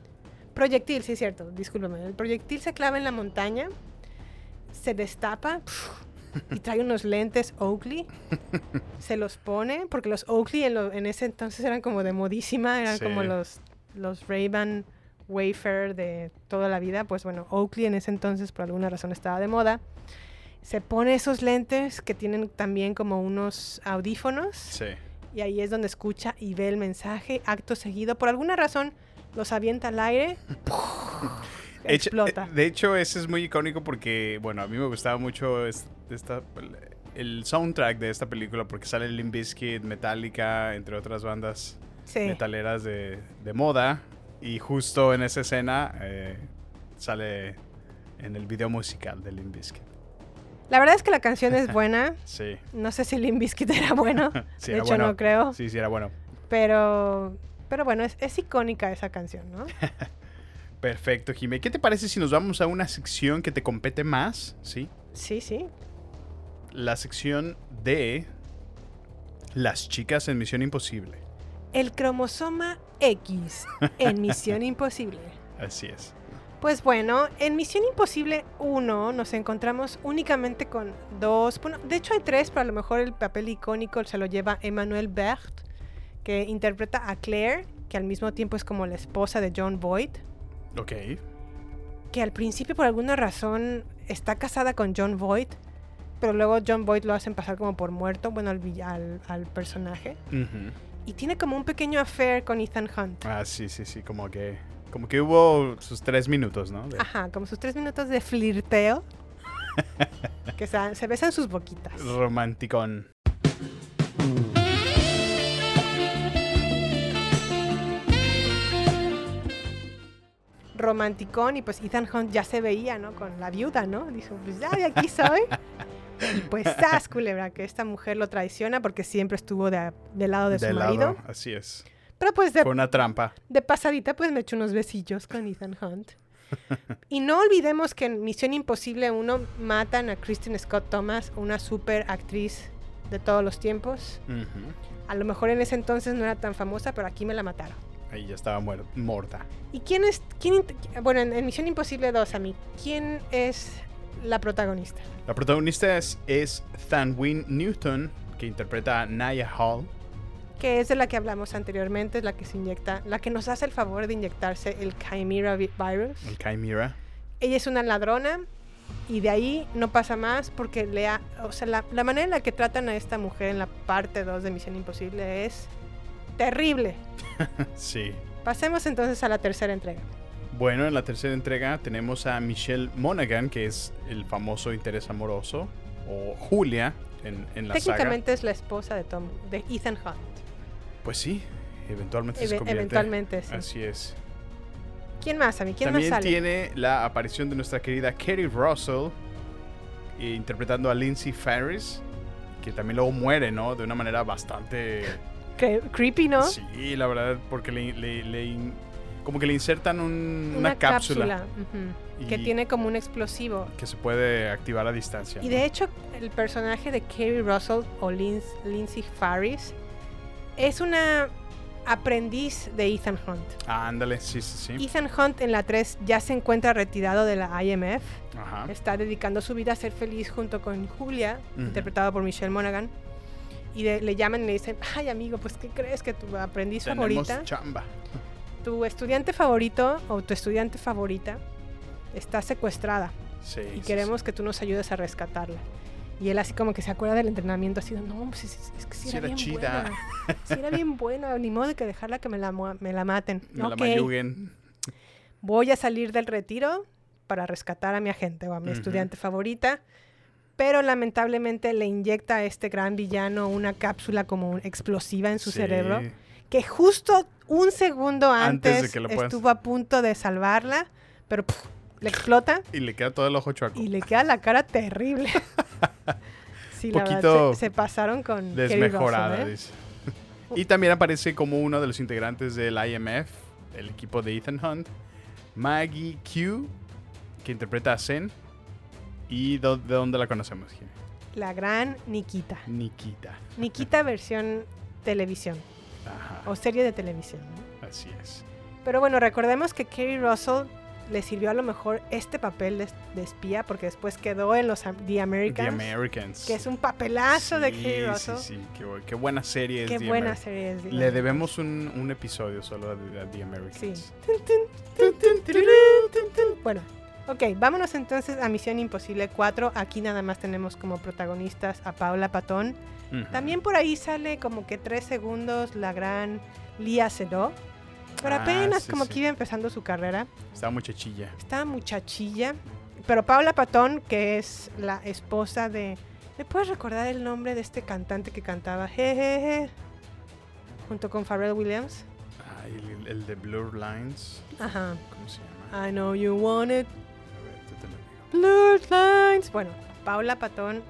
Proyectil, sí es cierto, discúlpame. El proyectil se clava en la montaña, se destapa y trae unos lentes Oakley. [LAUGHS] Se los pone, porque los Oakley en, lo- en ese entonces eran como de modísima, eran como los, los Ray-Ban Wayfair de toda la vida. Pues bueno, Oakley en ese entonces por alguna razón estaba de moda. Se pone esos lentes que tienen también como unos audífonos Sí. y ahí es donde escucha y ve el mensaje. Acto seguido, por alguna razón, los avienta al aire. [LAUGHS] Explota. eh, de hecho, ese es muy icónico porque, bueno, a mí me gustaba mucho es- esta, el soundtrack de esta película porque sale Limp Bizkit, Metallica, entre otras bandas Sí. metaleras de, de moda. Y justo en esa escena eh, sale en el video musical de Limp Bizkit. La verdad es que la canción es [LAUGHS] buena. Sí. No sé si Limp Bizkit era bueno. [LAUGHS] Sí, de era hecho, bueno. no creo. Sí, sí, era bueno. Pero, pero bueno, es, es icónica esa canción, ¿no? [LAUGHS] Perfecto, Jimé. ¿Qué te parece si nos vamos a una sección que te compete más? Sí. Sí, sí. La sección de las chicas en Misión Imposible. El cromosoma X en [LAUGHS] Misión Imposible. Así es. Pues bueno, en Misión Imposible 1 nos encontramos únicamente con dos, bueno, de hecho hay tres, pero a lo mejor el papel icónico se lo lleva Emmanuel Berth, que interpreta a Claire, que al mismo tiempo es como la esposa de John Boyd, Ok. que al principio por alguna razón está casada con John Boyd, pero luego John Boyd lo hacen pasar como por muerto, bueno, al, al, al personaje, Ujú. Y tiene como un pequeño affair con Ethan Hunt. Ah, sí, sí, sí. Como que, como que hubo sus tres minutos, ¿no? De- Ajá, como sus tres minutos de flirteo. [LAUGHS] que se, se besan sus boquitas. Romanticón. Romanticón y pues Ethan Hunt ya se veía, ¿no? Con la viuda, ¿no? Dijo, pues ya de aquí soy. [LAUGHS] y pues, [LAUGHS] ¡zas, culebra! Que esta mujer lo traiciona porque siempre estuvo de, del lado de su Del marido. lado, así es. Pero pues de, Fue una trampa. de pasadita pues me echo unos besillos con Ethan Hunt. [LAUGHS] y no olvidemos que en Misión Imposible 1 matan a Kristen Scott Thomas, una super actriz de todos los tiempos. A lo mejor en ese entonces no era tan famosa, pero aquí me la mataron. Ahí ya estaba muer- morta. ¿Y quién es, quién, bueno, en, en Misión Imposible 2 a mí, quién es la protagonista? La protagonista es, es Thanwyn Newton, que interpreta a Naya Hall. Que es de la que hablamos anteriormente, es la que se inyecta, la que nos hace el favor de inyectarse el Chimera vi- virus. El Chimera. Ella es una ladrona y de ahí no pasa más porque le ha- o sea, la, la manera en la que tratan a esta mujer en la parte 2 de Misión Imposible es terrible. [LAUGHS] Sí. Pasemos entonces a la tercera entrega. Bueno, en la tercera entrega tenemos a Michelle Monaghan, que es el famoso interés amoroso, o Julia en, en la saga. Técnicamente es la esposa de Tom, de Ethan Hunt. Pues sí, eventualmente se Eve- convierte. eventualmente, sí. Así es. ¿Quién más, a mí? ¿Quién También más sale? tiene la aparición de nuestra querida Kerry Russell, eh, interpretando a Lindsay Ferris, que también luego muere, ¿no? De una manera bastante... [LAUGHS] Cre- creepy, ¿no? Sí, la verdad, porque le, le- le como que le insertan un- una, cápsula, ujú, que Y- tiene como un explosivo. que se puede activar a distancia. Y ¿no? de hecho, el personaje de Kerry Russell o Lin- Lindsay Faris es una aprendiz de Ethan Hunt. Ah, ándale, sí, sí, sí. Ethan Hunt en la 3 ya se encuentra retirado de la IMF. Ajá. Está dedicando su vida a ser feliz junto con Julia, Ujú. interpretada por Michelle Monaghan. Y de- le llaman y le dicen, ay amigo, pues ¿qué crees que tu aprendiz Tenemos favorita, chamba. Tu estudiante favorito o tu estudiante favorita está secuestrada? Sí, y sí, queremos que tú nos ayudes a rescatarla. Y él así como que se acuerda del entrenamiento, así de, no, pues es, es que Sí era, era bien chida". buena. Sí era bien buena, ni modo de que dejarla que me la, me la maten. Me la mayuguen. voy a salir del retiro para rescatar a mi agente o a mi estudiante favorita, pero lamentablemente le inyecta a este gran villano una cápsula como explosiva en su Sí. cerebro, que justo un segundo Antes de antes, que lo puedas- estuvo a punto de salvarla, pero le explota Y le queda todo el ojo chuaco. y le queda la cara terrible. [LAUGHS] sí, la verdad, se, se pasaron con Desmejorada, ¿eh? dice. Y también aparece como uno de los integrantes del IMF, el equipo de Ethan Hunt, Maggie Q, que interpreta a Zen. ¿Y de dónde la conocemos? Jimmy? La gran Nikita. Nikita. Nikita versión televisión Ajá, o serie de televisión. ¿no? así es. Pero bueno, recordemos que Kerry Russell le sirvió a lo mejor este papel de, de espía porque después quedó en los The Americans, The Americans. que es un papelazo de Sí, Kerry sí, Russell. Sí, Qué, bu- qué buena serie es Qué The buena Ameri- serie es The Le debemos un, un episodio solo a The, Sí. Americans. Tun. Bueno, ok, vámonos entonces a Misión Imposible 4. Aquí nada más tenemos como protagonistas a Paula Patón. También por ahí sale como que tres segundos la gran Lia Sedó. Pero Ah, apenas sí, como sí. que iba empezando su carrera. Está muchachilla. Esta muchachilla. Pero Paula Patón, que es la esposa de... ¿Me puedes recordar el nombre de este cantante que cantaba Jejeje? Junto con Pharrell Williams. Ay, el, el de Blur Lines. Ajá. ¿Cómo se llama? I know you want it. Blurred lines. Bueno, Paula Patón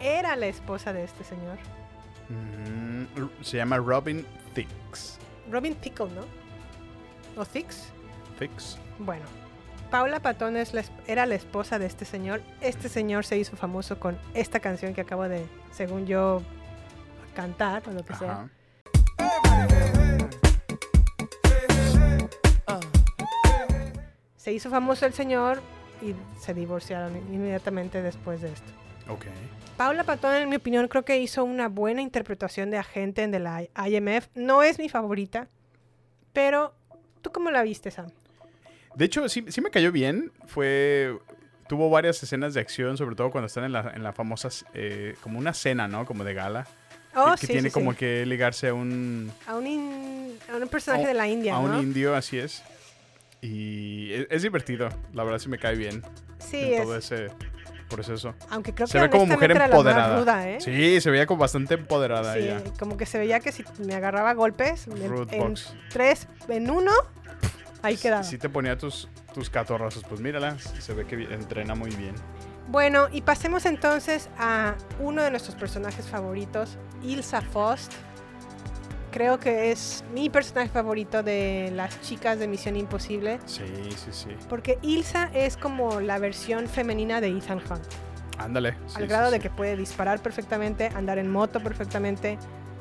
era la esposa de este señor. Mm, se llama Robin Thicks. Robin Tickle, ¿no? ¿O Thix? Thicks. Bueno, Paula Patón es la era la esposa de este señor. Este señor se hizo famoso con esta canción que acabo de, según yo, cantar o lo que sea. Se hizo famoso el señor y se divorciaron inmediatamente después de esto. Ok. Paula Patón, en mi opinión, creo que hizo una buena interpretación de agente de la IMF. No es mi favorita, pero ¿tú cómo la viste, Sam? De hecho, sí, sí me cayó bien. Fue. Tuvo varias escenas de acción, sobre todo cuando están en la, en la famosa. eh, como una cena, ¿no? Como de gala. Oh, que, que sí, tiene sí, como sí. que ligarse a un. A un, in- a un personaje a- de la India, a ¿no? un indio, así es. Y es, es divertido. La verdad sí me cae bien. sí, en es, todo ese proceso. aunque creo Se que ve como mujer empoderada. ruda, ¿eh? Sí, se veía como bastante empoderada Sí, ella. como que se veía que si me agarraba golpes en, en tres, en uno, ahí quedaba. Si te ponía tus, tus catorrazos, pues mírala, se ve que entrena muy bien. Bueno, y pasemos entonces a uno de nuestros personajes favoritos, Ilsa Faust. Creo que es mi personaje favorito de las chicas de Misión Imposible, Sí, sí, sí. porque Ilsa es como la versión femenina de Ethan Hunt, Ándale. sí, al sí, grado de sí. que puede disparar perfectamente, andar en moto perfectamente,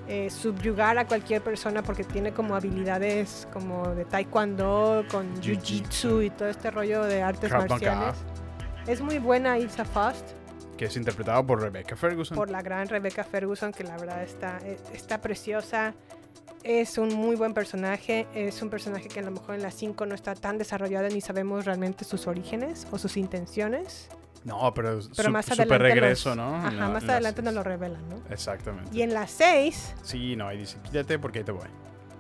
eh, subyugar a cualquier persona porque tiene como habilidades como de taekwondo, con Jiu-jitsu. y todo este rollo de artes Krav Maga. marciales. Es muy buena Ilsa Faust. Que es interpretado por Rebecca Ferguson. por la gran Rebecca Ferguson, que la verdad está, eh, está preciosa. Es un muy buen personaje. Es un personaje que a lo mejor en la 5 no está tan desarrollado ni sabemos realmente sus orígenes o sus intenciones. No, pero, Pero su- más super adelante. regreso, los- ¿no? Ajá, la- más adelante nos lo revelan, ¿no? Exactamente. Y en la 6, Sí, no, ahí dice, quítate porque ahí te voy.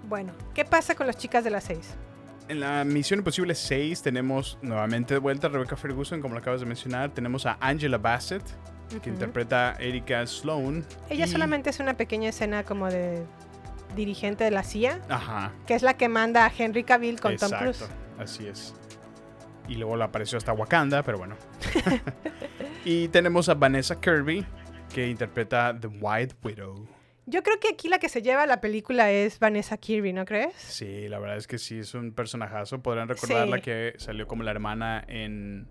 bueno, ¿qué pasa con las chicas de la 6? En la Misión Imposible 6 tenemos nuevamente de vuelta a Rebecca Ferguson, como lo acabas de mencionar. Tenemos a Angela Bassett, que interpreta a Erika Sloan. Ella y- solamente es una pequeña escena como de dirigente de la CIA, Ajá. que es la que manda a Henry Cavill con Tom Cruise. Así es. Y luego le apareció hasta Wakanda, pero bueno. [LAUGHS] y tenemos a Vanessa Kirby, que interpreta The White Widow. Yo creo que aquí la que se lleva la película es Vanessa Kirby, ¿no crees? Sí, la verdad es que sí, es un personajazo. Podrán recordarla Sí. que salió como la hermana en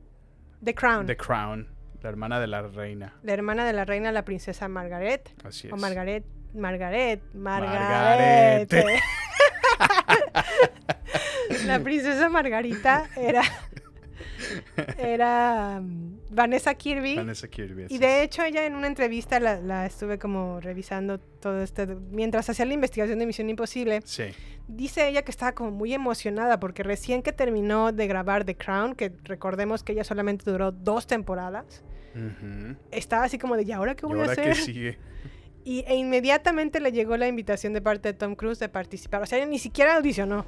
The Crown. The Crown, la hermana de la reina. la hermana de la reina, la princesa Margaret. Así es. O Margaret. Margaret. Margaret. [LAUGHS] La princesa Margarita era era um, Vanessa Kirby. Vanessa Kirby. Y de hecho ella en una entrevista la, la estuve como revisando todo este, mientras hacía la investigación de Misión Imposible, Sí. dice ella que estaba como muy emocionada porque recién que terminó de grabar The Crown, que recordemos que ella solamente duró dos temporadas, estaba así como de, ¿y ahora qué ¿Y voy a hacer? qué sigue? [LAUGHS] Y, e inmediatamente le llegó la invitación de parte de Tom Cruise de participar. O sea, ni siquiera audicionó.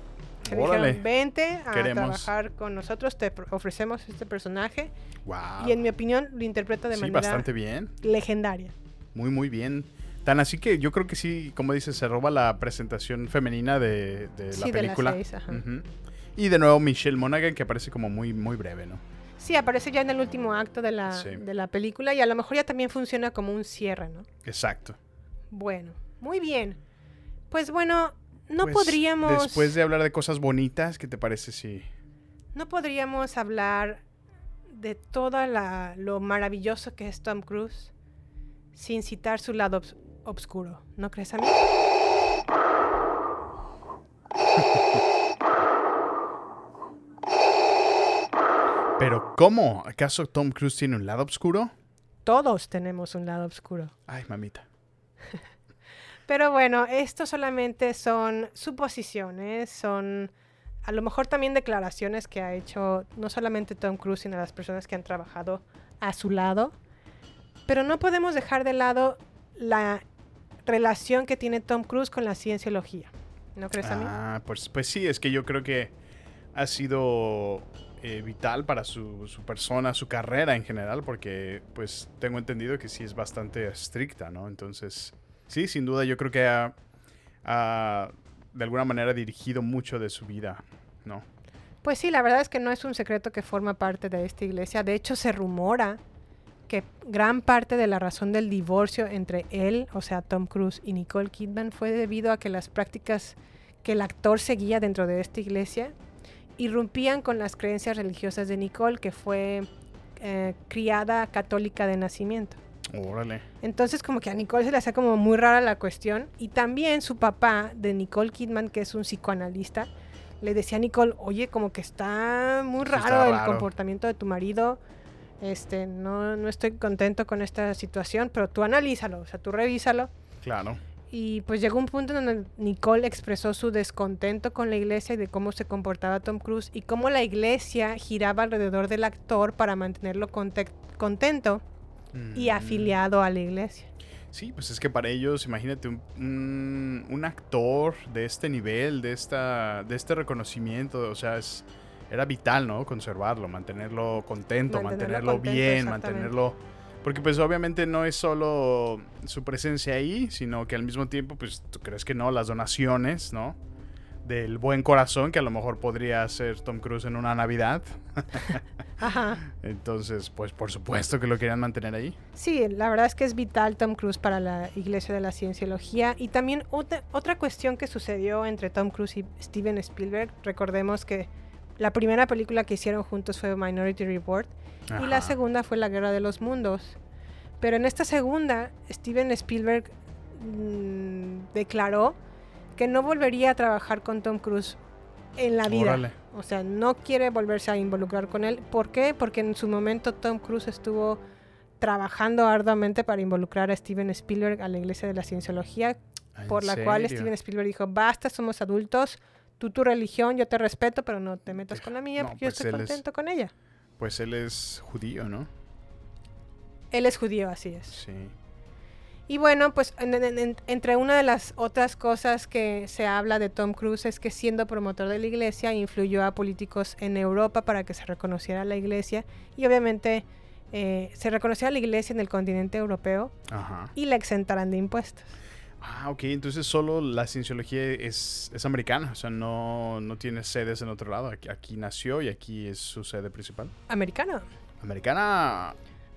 Órale. dijeron, vente a Queremos. trabajar con nosotros, te ofrecemos este personaje. Wow. Y en mi opinión lo interpreta de sí, manera bastante bien. legendaria. Muy, muy bien. Tan así que yo creo que sí, como dices, se roba la presentación femenina de, de Sí, la de las película. seis, ajá. Ujú. Y de nuevo Michelle Monaghan, que aparece como muy, muy breve, ¿no? Sí, aparece ya en el último acto de la, Sí. de la película y a lo mejor ya también funciona como un cierre, ¿no? Exacto. Bueno, muy bien. Pues bueno, no Pues, podríamos... Después de hablar de cosas bonitas, ¿qué te parece si... No podríamos hablar de todo lo maravilloso que es Tom Cruise sin citar su lado obs- obscuro, ¿no crees a mí? [LAUGHS] Pero ¿cómo? ¿Acaso Tom Cruise tiene un lado oscuro? Todos tenemos un lado oscuro. Ay, mamita. [LAUGHS] Pero bueno, esto solamente son suposiciones, son a lo mejor también declaraciones que ha hecho no solamente Tom Cruise, sino las personas que han trabajado a su lado. Pero no podemos dejar de lado la relación que tiene Tom Cruise con la cienciología. ¿No crees a mí? Ah, pues, pues sí, es que yo creo que ha sido eh, vital para su, persona, su carrera en general, porque pues tengo entendido que sí es bastante estricta, ¿no? Entonces, sí, sin duda yo creo que ha, ha, de alguna manera dirigido mucho de su vida, ¿no? Pues sí, la verdad es que no es un secreto que forma parte de esta iglesia. De hecho, se rumora que gran parte de la razón del divorcio entre él, o sea, Tom Cruise y Nicole Kidman, fue debido a que las prácticas que el actor seguía dentro de esta iglesia irrumpían con las creencias religiosas de Nicole, que fue eh, criada católica de nacimiento. Órale. Entonces como que a Nicole se le hacía como muy rara la cuestión y también su papá de Nicole Kidman, que es un psicoanalista, le decía a Nicole, oye, como que está muy raro está el raro. comportamiento de tu marido, este, no, no estoy contento con esta situación, pero tú analízalo, o sea, tú revísalo. Claro. Y pues llegó un punto en donde Nicole expresó su descontento con la iglesia y de cómo se comportaba Tom Cruise y cómo la iglesia giraba alrededor del actor para mantenerlo conte- contento y Mm. afiliado a la iglesia. Sí, pues es que para ellos, imagínate, un, un- un actor de este nivel, de, esta, de este reconocimiento, o sea, es, era vital, ¿no? Conservarlo, mantenerlo contento, Mantenerlo mantenerlo, contento, bien, mantenerlo... Porque pues obviamente no es solo su presencia ahí, sino que al mismo tiempo, pues tú crees que no, las donaciones, ¿no? Del buen corazón que a lo mejor podría ser Tom Cruise en una Navidad. [LAUGHS] Ajá. Entonces, pues por supuesto que lo querían mantener ahí. Sí, la verdad es que es vital Tom Cruise para la Iglesia de la Cienciología. Y también otra, otra cuestión que sucedió entre Tom Cruise y Steven Spielberg. Recordemos que la primera película que hicieron juntos fue Minority Report y la segunda fue La Guerra de los Mundos. Pero en esta segunda, Steven Spielberg mm, declaró que no volvería a trabajar con Tom Cruise en la vida. Órale. O sea, no quiere volverse a involucrar con él. ¿Por qué? Porque en su momento Tom Cruise estuvo trabajando arduamente para involucrar a Steven Spielberg a la Iglesia de la Cienciología, ¿En por la cual? Steven Spielberg dijo, basta, somos adultos, tú tu religión, yo te respeto, pero no te metas con la mía No, porque yo pues estoy es- contento con ella. Pues él es judío, ¿no? Él es judío, así es. Sí. Y bueno, pues en- en- en- entre una de las otras cosas que se habla de Tom Cruise es que siendo promotor de la iglesia influyó a políticos en Europa para que se reconociera la iglesia y obviamente eh, se reconociera la iglesia en el continente europeo Ajá. y la exentaran de impuestos. Ah, ok. Entonces solo la cienciología es, es americana. O sea, no, no tiene sedes en otro lado. Aquí, aquí nació y aquí es su sede principal. ¿Americano? Americana.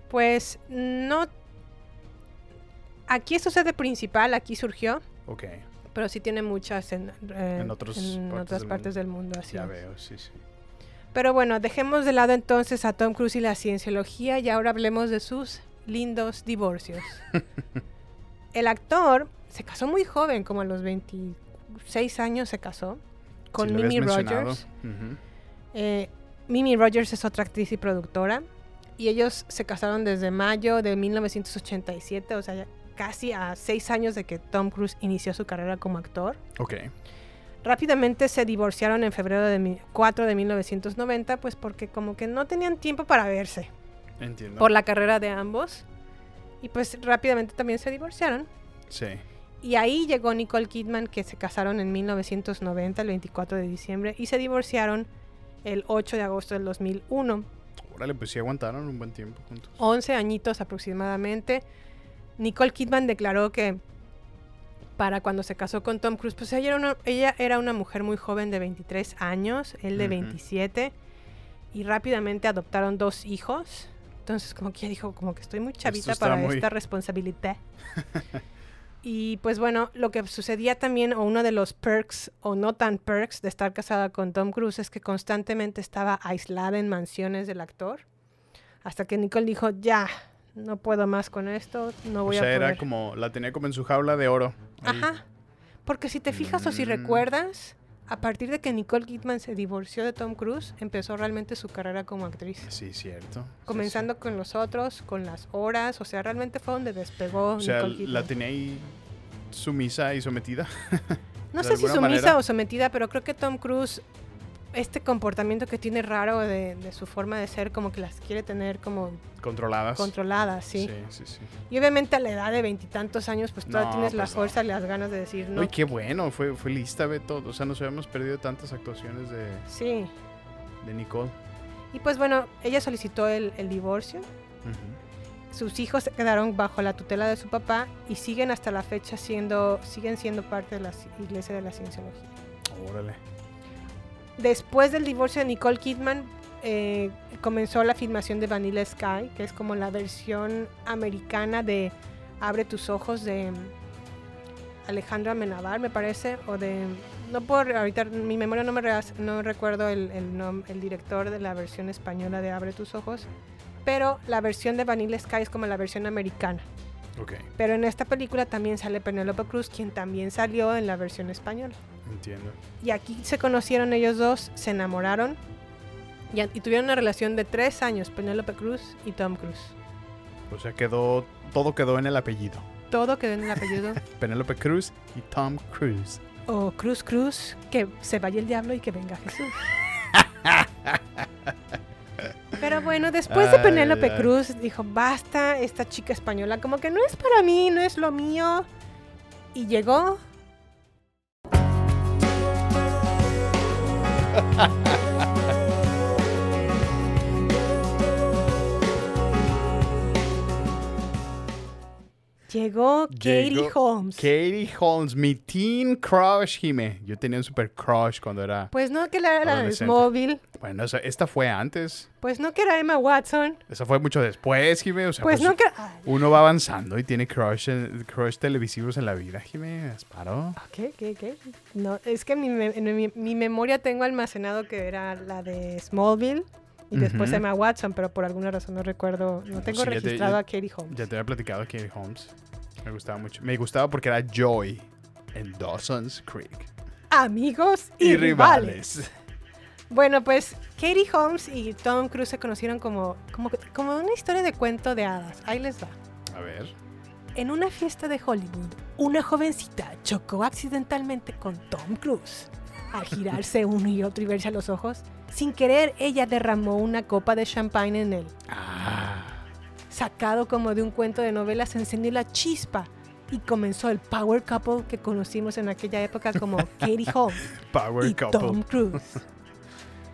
Pues no... Aquí es su sede principal, aquí surgió, Ok. pero sí tiene muchas en, eh, En otros en partes otras del partes del mundo. así Ya es. veo, sí, sí. Pero bueno, dejemos de lado entonces a Tom Cruise y la cienciología y ahora hablemos de sus lindos divorcios. [LAUGHS] El actor se casó muy joven, como a los 26 años se casó, con Mimi. Rogers. Eh, Mimi Rogers es otra actriz y productora. Y ellos se casaron desde mayo de 1987, o sea, casi a seis años de que Tom Cruise inició su carrera como actor. Ok. Rápidamente se divorciaron en febrero de mi- 4 de 1990, pues porque como que no tenían tiempo para verse Entiendo. por la carrera de ambos. Y pues rápidamente también se divorciaron. Sí. Y ahí llegó Nicole Kidman, que se casaron en 1990, el 24 de diciembre, y se divorciaron el 8 de agosto del 2001. Órale, pues sí aguantaron un buen tiempo juntos. 11 añitos aproximadamente. Nicole Kidman declaró que para cuando se casó con Tom Cruise, pues ella era una, ella era una mujer muy joven de 23 años, él de Ujú. 27, y rápidamente adoptaron dos hijos. Entonces como que ella dijo, como que estoy muy chavita para muy- esta responsabilidad. [LAUGHS] y pues bueno, lo que sucedía también, o uno de los perks, o no tan perks, de estar casada con Tom Cruise, es que constantemente estaba aislada en mansiones del actor. Hasta que Nicole dijo, ya, no puedo más con esto, no O voy sea, a poder. era como, la tenía como en su jaula de oro. ahí. Ajá. Porque si te fijas o si Mm. recuerdas, a partir de que Nicole Kidman se divorció de Tom Cruise, empezó realmente su carrera como actriz. Sí, cierto. Sí, Comenzando con los otros, con las horas, o sea, realmente fue donde despegó. O sea, Nicole Kidman. la tenía ahí sumisa y sometida. No [LAUGHS] sé si sumisa manera. o sometida, pero creo que Tom Cruise, este comportamiento que tiene raro de, de su forma de ser, como que las quiere tener como Controladas. controladas, sí. Sí, sí, sí. Y obviamente a la edad de veintitantos años, pues todavía No, tienes la pues no. fuerza y las ganas de decir no. Uy, qué bueno, fue, fue lista, Beto. O sea, nos habíamos perdido tantas actuaciones de, Sí. de Nicole. Y pues bueno, ella solicitó el, el divorcio. Sus hijos se quedaron bajo la tutela de su papá y siguen hasta la fecha siendo, siguen siendo parte de la iglesia de la cienciología. Órale. Después del divorcio de Nicole Kidman, eh, comenzó la filmación de Vanilla Sky, que es como la versión americana de Abre tus ojos de Alejandro Amenábar, me parece, o de... No por ahorita mi memoria no me no recuerdo el, el, nom- el director de la versión española de Abre tus ojos, pero la versión de Vanilla Sky es como la versión americana. Ok, Pero en esta película también sale Penélope Cruz, quien también salió en la versión española. Entiendo. Y aquí se conocieron ellos dos, se enamoraron y, y tuvieron una relación de tres años, Penélope Cruz y Tom Cruise. O sea, quedó, todo quedó en el apellido. Todo quedó en el apellido. [LAUGHS] Penélope Cruz y Tom Cruise. o Cruz Cruz, que se vaya el diablo y que venga Jesús. [LAUGHS] Pero bueno, después de Penélope. Cruz dijo, basta, esta chica española como que no es para mí, no es lo mío. Y llegó Ha ha ha! Llegó Katie Llegó Holmes. Katie Holmes, mi teen crush, Jime. Yo tenía un super crush cuando era... Pues no que era la de Adolescente. móvil, Bueno, esa- esta fue antes. pues no que era Emma Watson, Esa fue mucho después, Jime. O sea, pues pues, no que... Uno va avanzando y tiene crush, en- crush televisivos en la vida, Jime. Asparo. ¿Qué? ¿Qué? ¿Qué? No, es que mi, en mi, mi memoria tengo almacenado que era la de Smallville y después Ujú. Emma Watson, pero por alguna razón no recuerdo, no tengo sí, ya te- registrado a Katie Holmes. Ya te había platicado de Katie Holmes. Me gustaba mucho. Me gustaba porque era Joy en Dawson's Creek. Amigos y, rivales. Bueno, pues Katie Holmes y Tom Cruise se conocieron como, como, como una historia de cuento de hadas. Ahí les va. A ver. En una fiesta de Hollywood, una jovencita chocó accidentalmente con Tom Cruise. Al girarse uno y otro y verse a los ojos, sin querer ella derramó una copa de champagne en él. Ah. Sacado como de un cuento de novela, se encendió la chispa y comenzó el power couple que conocimos en aquella época como [LAUGHS] Katie Holmes Power y couple. Tom Cruise. [LAUGHS]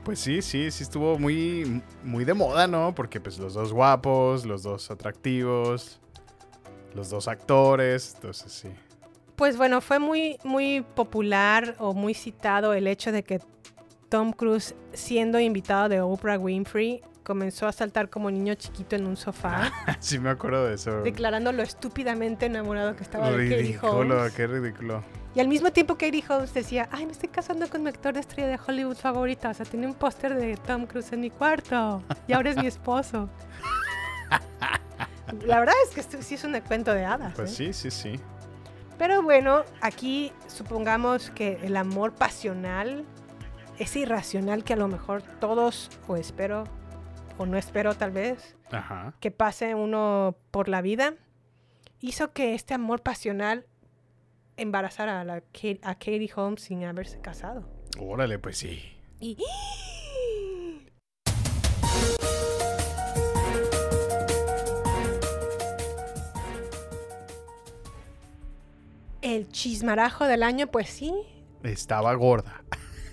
Pues sí, sí, sí estuvo muy, muy de moda, ¿no? Porque pues los dos guapos, los dos atractivos, los dos actores, entonces sí. Pues bueno, fue muy, muy popular o muy citado el hecho de que Tom Cruise, siendo invitado de Oprah Winfrey, comenzó a saltar como niño chiquito en un sofá, [LAUGHS] sí me acuerdo de eso. declarando lo estúpidamente enamorado que estaba de Katie Ridículo, Holmes. qué ridículo. Y al mismo tiempo Katie Holmes decía, ay, me estoy casando con mi actor de estrella de Hollywood favorita. O sea, tenía un póster de Tom Cruise en mi cuarto. Y ahora es mi esposo. [LAUGHS] La verdad es que esto sí es un cuento de hadas. Pues ¿eh? sí, sí, sí. Pero bueno, aquí supongamos que el amor pasional ese irracional que a lo mejor todos, o espero, o no espero tal vez, Ajá. que pase uno por la vida, hizo que este amor pasional embarazara a, la Kate- a Katie Holmes sin haberse casado. Órale, pues sí. Y el chismarajo del año, pues sí, Estaba gorda.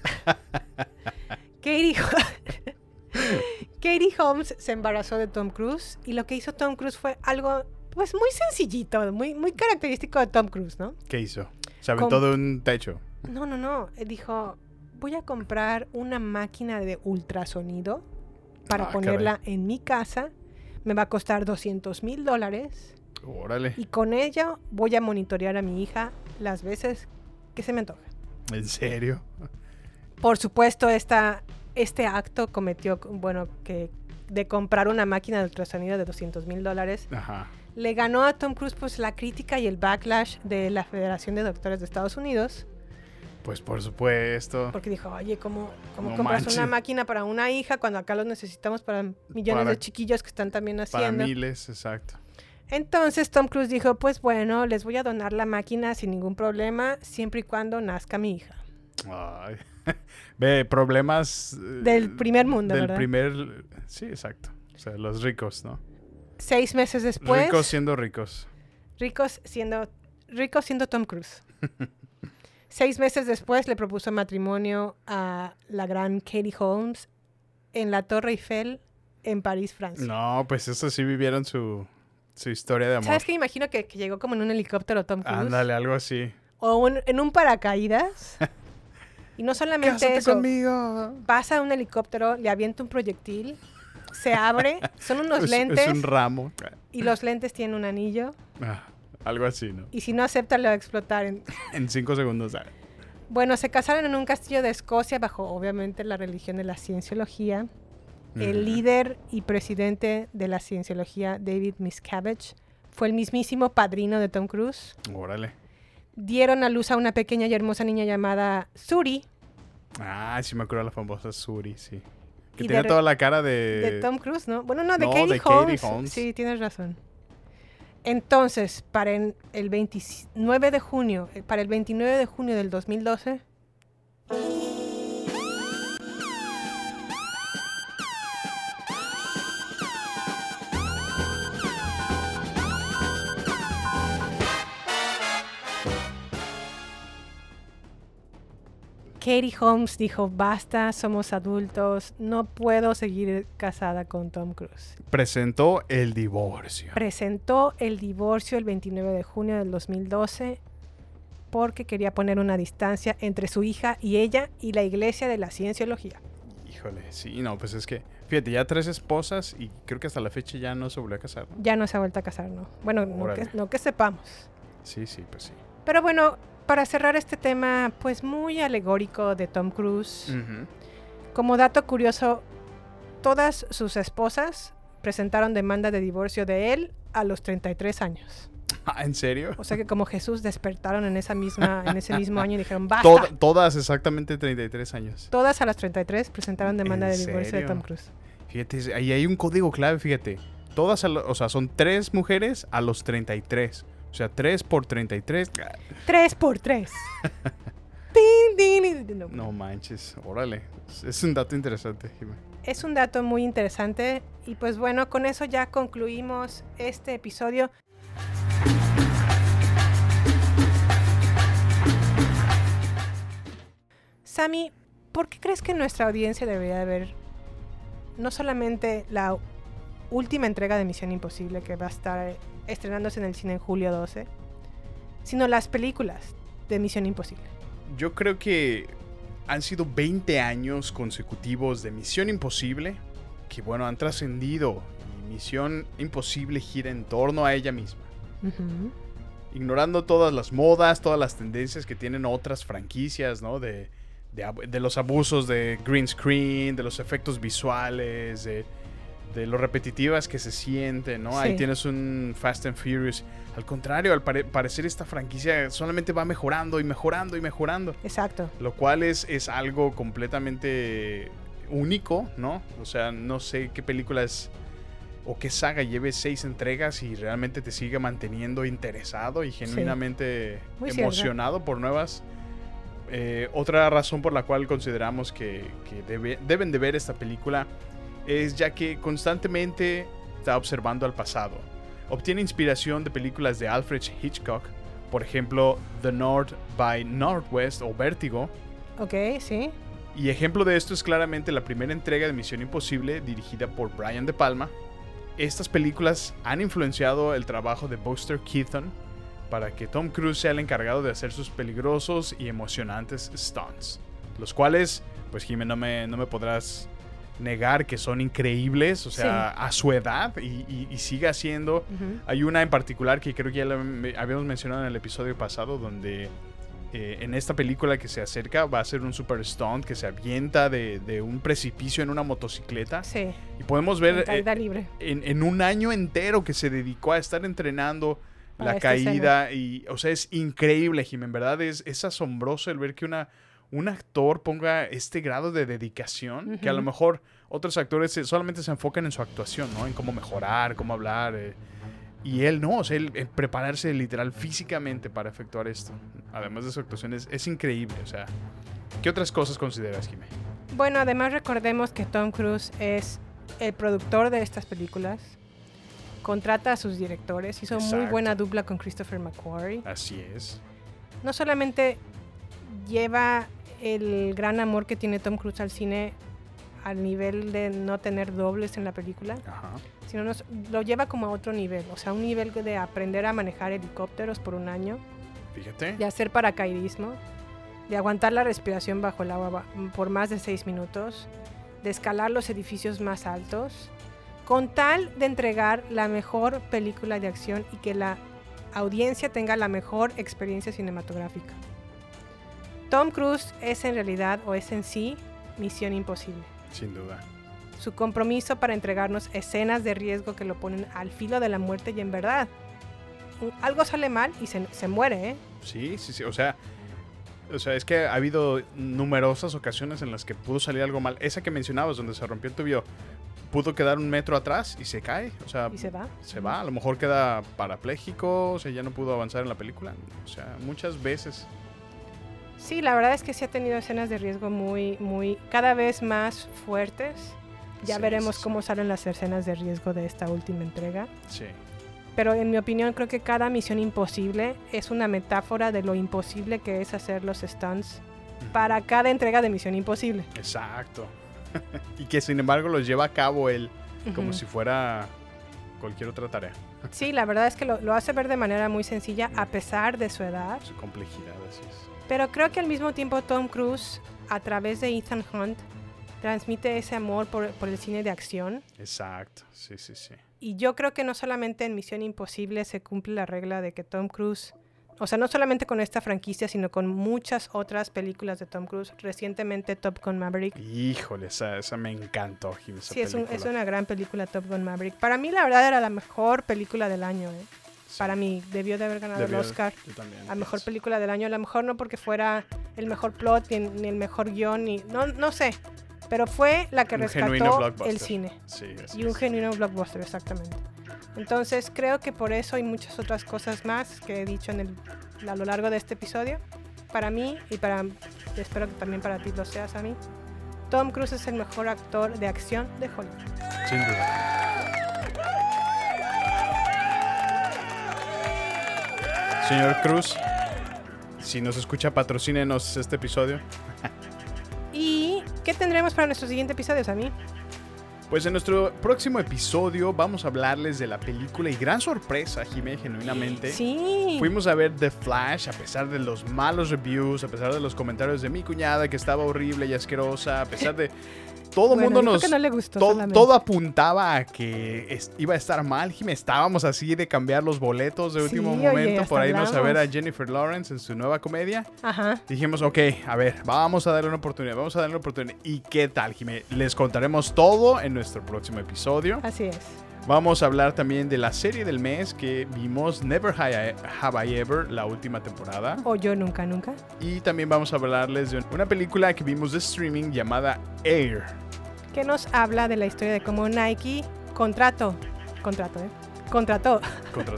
[LAUGHS] Katie, [LAUGHS] Katie Holmes se embarazó de Tom Cruise y lo que hizo Tom Cruise fue algo pues muy sencillito, muy, muy característico de Tom Cruise, ¿no? ¿Qué hizo? Se aventó de un techo. No, no, no. Él dijo, voy a comprar una máquina de ultrasonido para Ah, ponerla en mi casa. Me va a costar 200 mil dólares. Órale. Y con ella voy a monitorear a mi hija las veces que se me antoje. ¿En serio? Por supuesto, esta, este acto cometió, bueno, que de comprar una máquina de ultrasonido de 200 mil dólares, Ajá. le ganó a Tom Cruise pues la crítica y el backlash de la Federación de Doctores de Estados Unidos, Pues por supuesto. porque dijo, oye, ¿cómo, cómo No compras manches. una máquina para una hija cuando acá los necesitamos para millones Para- de chiquillos que están también Para haciendo? miles, exacto. Entonces Tom Cruise dijo, pues bueno, les voy a donar la máquina sin ningún problema, siempre y cuando nazca mi hija. Ay. [LAUGHS] Ve, problemas... eh, Del primer mundo, Del ¿verdad? primer... Sí, exacto. O sea, los ricos, ¿no? Seis meses después... ricos siendo ricos. Ricos siendo, ricos siendo Tom Cruise. [LAUGHS] Seis meses después le propuso matrimonio a la gran Katie Holmes en la Torre Eiffel en París, Francia. No, pues eso sí vivieron su, su historia de amor. ¿Sabes qué? Imagino que, que llegó como en un helicóptero Tom Cruise. Ándale, algo así. O un- en un paracaídas. [LAUGHS] y no solamente Cásate eso. conmigo. Pasa a un helicóptero, le avienta un proyectil, se abre, son [LAUGHS] unos Es- lentes Es un ramo. y los lentes tienen un anillo. Ah, algo así, ¿no? Y si no acepta, le va a explotar en, [LAUGHS] En cinco segundos. ah. Bueno, se casaron en un castillo de Escocia bajo obviamente la religión de la cienciología. El líder y presidente de la cienciología, David Miscavige, fue el mismísimo padrino de Tom Cruise. Órale. Dieron a luz a una pequeña y hermosa niña llamada Suri, Ah, sí me acuerdo la famosa Suri, sí. Que tiene toda la cara de... de Tom Cruise, ¿no? Bueno, no, de, no, Katie, de Katie Holmes. Holmes. Sí, tienes razón. Entonces, para el 29 de junio, eh, para el 29 de junio del 2012, Katie Holmes dijo, basta, somos adultos, no puedo seguir casada con Tom Cruise. Presentó el divorcio. Presentó el divorcio el 29 de junio del 2012 porque quería poner una distancia entre su hija y ella y la iglesia de la cienciología. Híjole, sí, no, pues es que... Fíjate, ya tres esposas y creo que hasta la fecha ya no se volvió a casar, ¿no? Ya no se ha vuelto a casar, ¿no? Bueno, no que, Órale. no que sepamos. Sí, sí, pues sí. Pero bueno, para cerrar este tema, pues muy alegórico de Tom Cruise, como dato curioso, todas sus esposas presentaron demanda de divorcio de él a los 33 años. Ah, ¿en serio? O sea que como Jesús despertaron en esa misma en ese mismo año y dijeron, "Basta." Tod- todas exactamente 33 años. Todas a las 33 presentaron demanda ¿En de divorcio de? Tom Cruise. Fíjate, ahí hay un código clave, fíjate. Todas, a lo- o sea, son tres mujeres a los 33. O sea, 3 por 33. ah, 3 por 3. [LAUGHS] Tin, tin, tin. No. No manches, órale. Es- un dato interesante, Jimé. Es un dato muy interesante y pues bueno, con eso ya concluimos este episodio. Sammy, ¿por qué crees que nuestra audiencia debería de ver no solamente la última entrega de Misión Imposible que va a estar estrenándose en el cine en julio 12, sino las películas de Misión Imposible? Yo creo que han sido 20 años consecutivos de Misión Imposible que, bueno, han trascendido. Y Misión Imposible gira en torno a ella misma. Ignorando todas las modas, todas las tendencias que tienen otras franquicias, ¿no? De, de de los abusos de green screen, de los efectos visuales, de, de lo repetitivas que se sienten, ¿no? Ahí tienes un Fast and Furious. Al contrario, al pare- parecer esta franquicia solamente va mejorando y mejorando y mejorando. Exacto. Lo cual es, es algo completamente único, ¿no? O sea, no sé qué películas o qué saga lleve seis entregas y realmente te sigue manteniendo interesado y genuinamente cierto. emocionado por nuevas. Eh, otra razón por la cual consideramos que, que debe- deben de ver esta película es ya que constantemente está observando al pasado. Obtiene inspiración de películas de Alfred Hitchcock, por ejemplo The North by Northwest o Vértigo, Ok, sí. y ejemplo de esto es claramente la primera entrega de Misión Imposible dirigida por Brian De Palma. Estas películas han influenciado el trabajo de Buster Keaton para que Tom Cruise sea el encargado de hacer sus peligrosos y emocionantes stunts. Los cuales, pues Jimé, no me, no me podrás negar que son increíbles, o sea, a su edad y, y- y sigue haciendo. Hay una en particular que creo que ya la habíamos mencionado en el episodio pasado, donde eh, en esta película que se acerca va a ser un super stunt que se avienta de, de un precipicio en una motocicleta. Sí. Y podemos En ver eh, libre. en, en un año entero que se dedicó a estar entrenando la caída. Y, o sea, es increíble, Jim. En verdad es, es asombroso el ver que una, un actor ponga este grado de dedicación, que a lo mejor otros actores se- solamente se enfocan en su actuación, ¿no? En cómo mejorar, cómo hablar. eh, y él no, o sea, él, él prepararse literal físicamente para efectuar esto. Además de su actuación, es, es increíble. O sea, ¿qué otras cosas consideras, Jimé? Bueno, además recordemos que Tom Cruise es el productor de estas películas. Contrata a sus directores. Hizo muy Exacto. buena dupla con Christopher McQuarrie. Así es. No solamente lleva el gran amor que tiene Tom Cruise al cine al nivel de no tener dobles en la película, Ajá. sino nos- lo lleva como a otro nivel. O sea, un nivel de aprender a manejar helicópteros por un año, Fíjate. de hacer paracaidismo, de aguantar la respiración bajo el agua por más de seis minutos, de escalar los edificios más altos, con tal de entregar la mejor película de acción y que la audiencia tenga la mejor experiencia cinematográfica. Tom Cruise es en realidad o es en sí misión imposible. Sin duda. Su compromiso para entregarnos escenas de riesgo que lo ponen al filo de la muerte y en verdad. Algo sale mal y se, se muere, ¿eh? Sí, sí, sí. O sea, o sea, es que ha habido numerosas ocasiones en las que pudo salir algo mal. Esa que mencionabas, donde se rompió el tubo, pudo quedar un metro atrás y se cae. O sea, Y se va. se va. A lo mejor queda parapléjico, o sea, ya no pudo avanzar en la película. O sea, muchas veces. Sí, la verdad es que sí ha tenido escenas de riesgo muy, muy, cada vez más fuertes. Ya Sí, veremos sí, cómo salen las escenas de riesgo de esta última entrega. Sí. Pero en mi opinión creo que cada misión imposible es una metáfora de lo imposible que es hacer los stunts para cada entrega de misión imposible. Exacto. [LAUGHS] y que sin embargo los lleva a cabo él como Ujú. si fuera cualquier otra tarea. Sí, la verdad es que lo, lo hace ver de manera muy sencilla a pesar de su edad. Su complejidad, así es. Pero creo que al mismo tiempo Tom Cruise, a través de Ethan Hunt, transmite ese amor por, por el cine de acción. Exacto. Sí, sí, sí. Y yo creo que no solamente en Misión Imposible se cumple la regla de que Tom Cruise, o sea, no solamente con esta franquicia, sino con muchas otras películas de Tom Cruise. Recientemente Top Gun Maverick. Híjole, esa, esa me encantó, Jim, Sí, es, un- es una gran película Top Gun Maverick. Para mí, la verdad, era la mejor película del año. ¿eh? Para mí, debió de haber ganado Debió- el Oscar. también a mejor película del año. A lo mejor no porque fuera el mejor plot, ni, ni el mejor guion, ni, no, no sé. Pero fue la que Un rescató el cine. Sí, Y un genuino blockbuster, exactamente. Entonces creo que por eso hay muchas otras cosas más que he dicho en el, a lo largo de este episodio. Para mí y para espero que también para ti lo seas a mí. Tom Cruise es el mejor actor de acción de Hollywood. Sin duda. Señor Cruz, si nos escucha, patrocínenos este episodio. ¿Y qué tendremos para nuestro siguiente episodio, a mí? Pues en nuestro próximo episodio vamos a hablarles de la película y gran sorpresa, Jimé, genuinamente. Sí. Fuimos a ver The Flash a pesar de los malos reviews, a pesar de los comentarios de mi cuñada que estaba horrible y asquerosa, a pesar de todo el Bueno, mundo nos... que no le gustó to- solamente. todo apuntaba a que es- iba a estar mal, Jimé. Estábamos así de cambiar los boletos de último oye, momento hasta por irnos a ver a. Jennifer Lawrence en su nueva comedia. Ajá. Dijimos, ok, a ver, vamos a darle una oportunidad, vamos a darle una oportunidad. ¿Y qué tal, Jimé? Les contaremos todo en nuestro próximo episodio. Así es. Vamos a hablar también de la serie del mes que vimos, Never Have I- Have I Ever, la última temporada. O yo nunca, nunca. Y también vamos a hablarles de una película que vimos de streaming llamada Air. Que nos habla de la historia de cómo Nike contrató. Contrató, ¿eh? Contrató. Contra-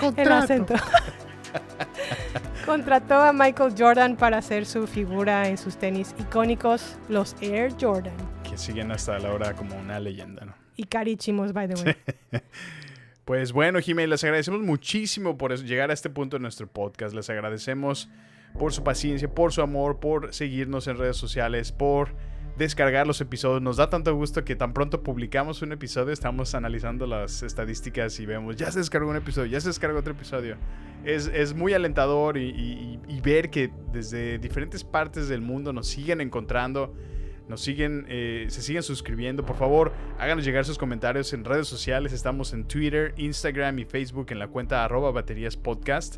[LAUGHS] El acento. [LAUGHS] Contrató a Michael Jordan para hacer su figura en sus tenis icónicos, los Air Jordan. que siguen hasta la hora como una leyenda, ¿no? Y carichimos, by the way. [LAUGHS] Pues bueno, Jiménez, les agradecemos muchísimo por llegar a este punto de nuestro podcast. Les agradecemos por su paciencia, por su amor, por seguirnos en redes sociales, por descargar los episodios. Nos da tanto gusto que tan pronto publicamos un episodio, estamos analizando las estadísticas y vemos, ya se descargó un episodio, ya se descargó otro episodio. Es, es muy alentador y ver que desde diferentes partes del mundo nos siguen encontrando nos siguen, eh, se siguen suscribiendo. Por favor, háganos llegar sus comentarios en redes sociales. Estamos en Twitter, Instagram y Facebook en la cuenta arroba baterías podcast,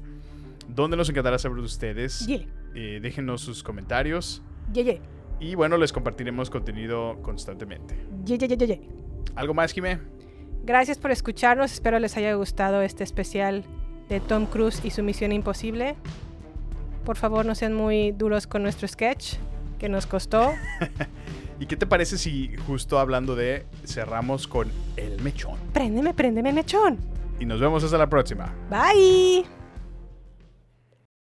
donde nos encantará saber de ustedes. Yeah, Eh, déjenos sus comentarios yeah, yeah. y bueno, les compartiremos contenido constantemente. Yeah, yeah, yeah, yeah, yeah. ¿Algo más, Jimé? Gracias por escucharnos. Espero les haya gustado este especial de Tom Cruise y su misión imposible. Por favor, no sean muy duros con nuestro sketch que nos costó. [LAUGHS] ¿Y qué te parece si justo hablando de cerramos con el mechón? Préndeme, préndeme, mechón. Y nos vemos hasta la próxima. Bye.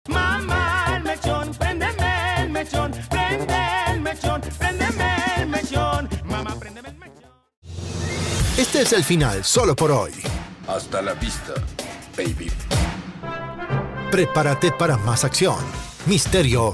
Mamá, el mechón, préndeme el mechón, prende el mechón, préndeme el mechón. Mamá, préndeme el mechón. Este es el final solo por hoy. Hasta la vista, baby. Prepárate para más acción, misterio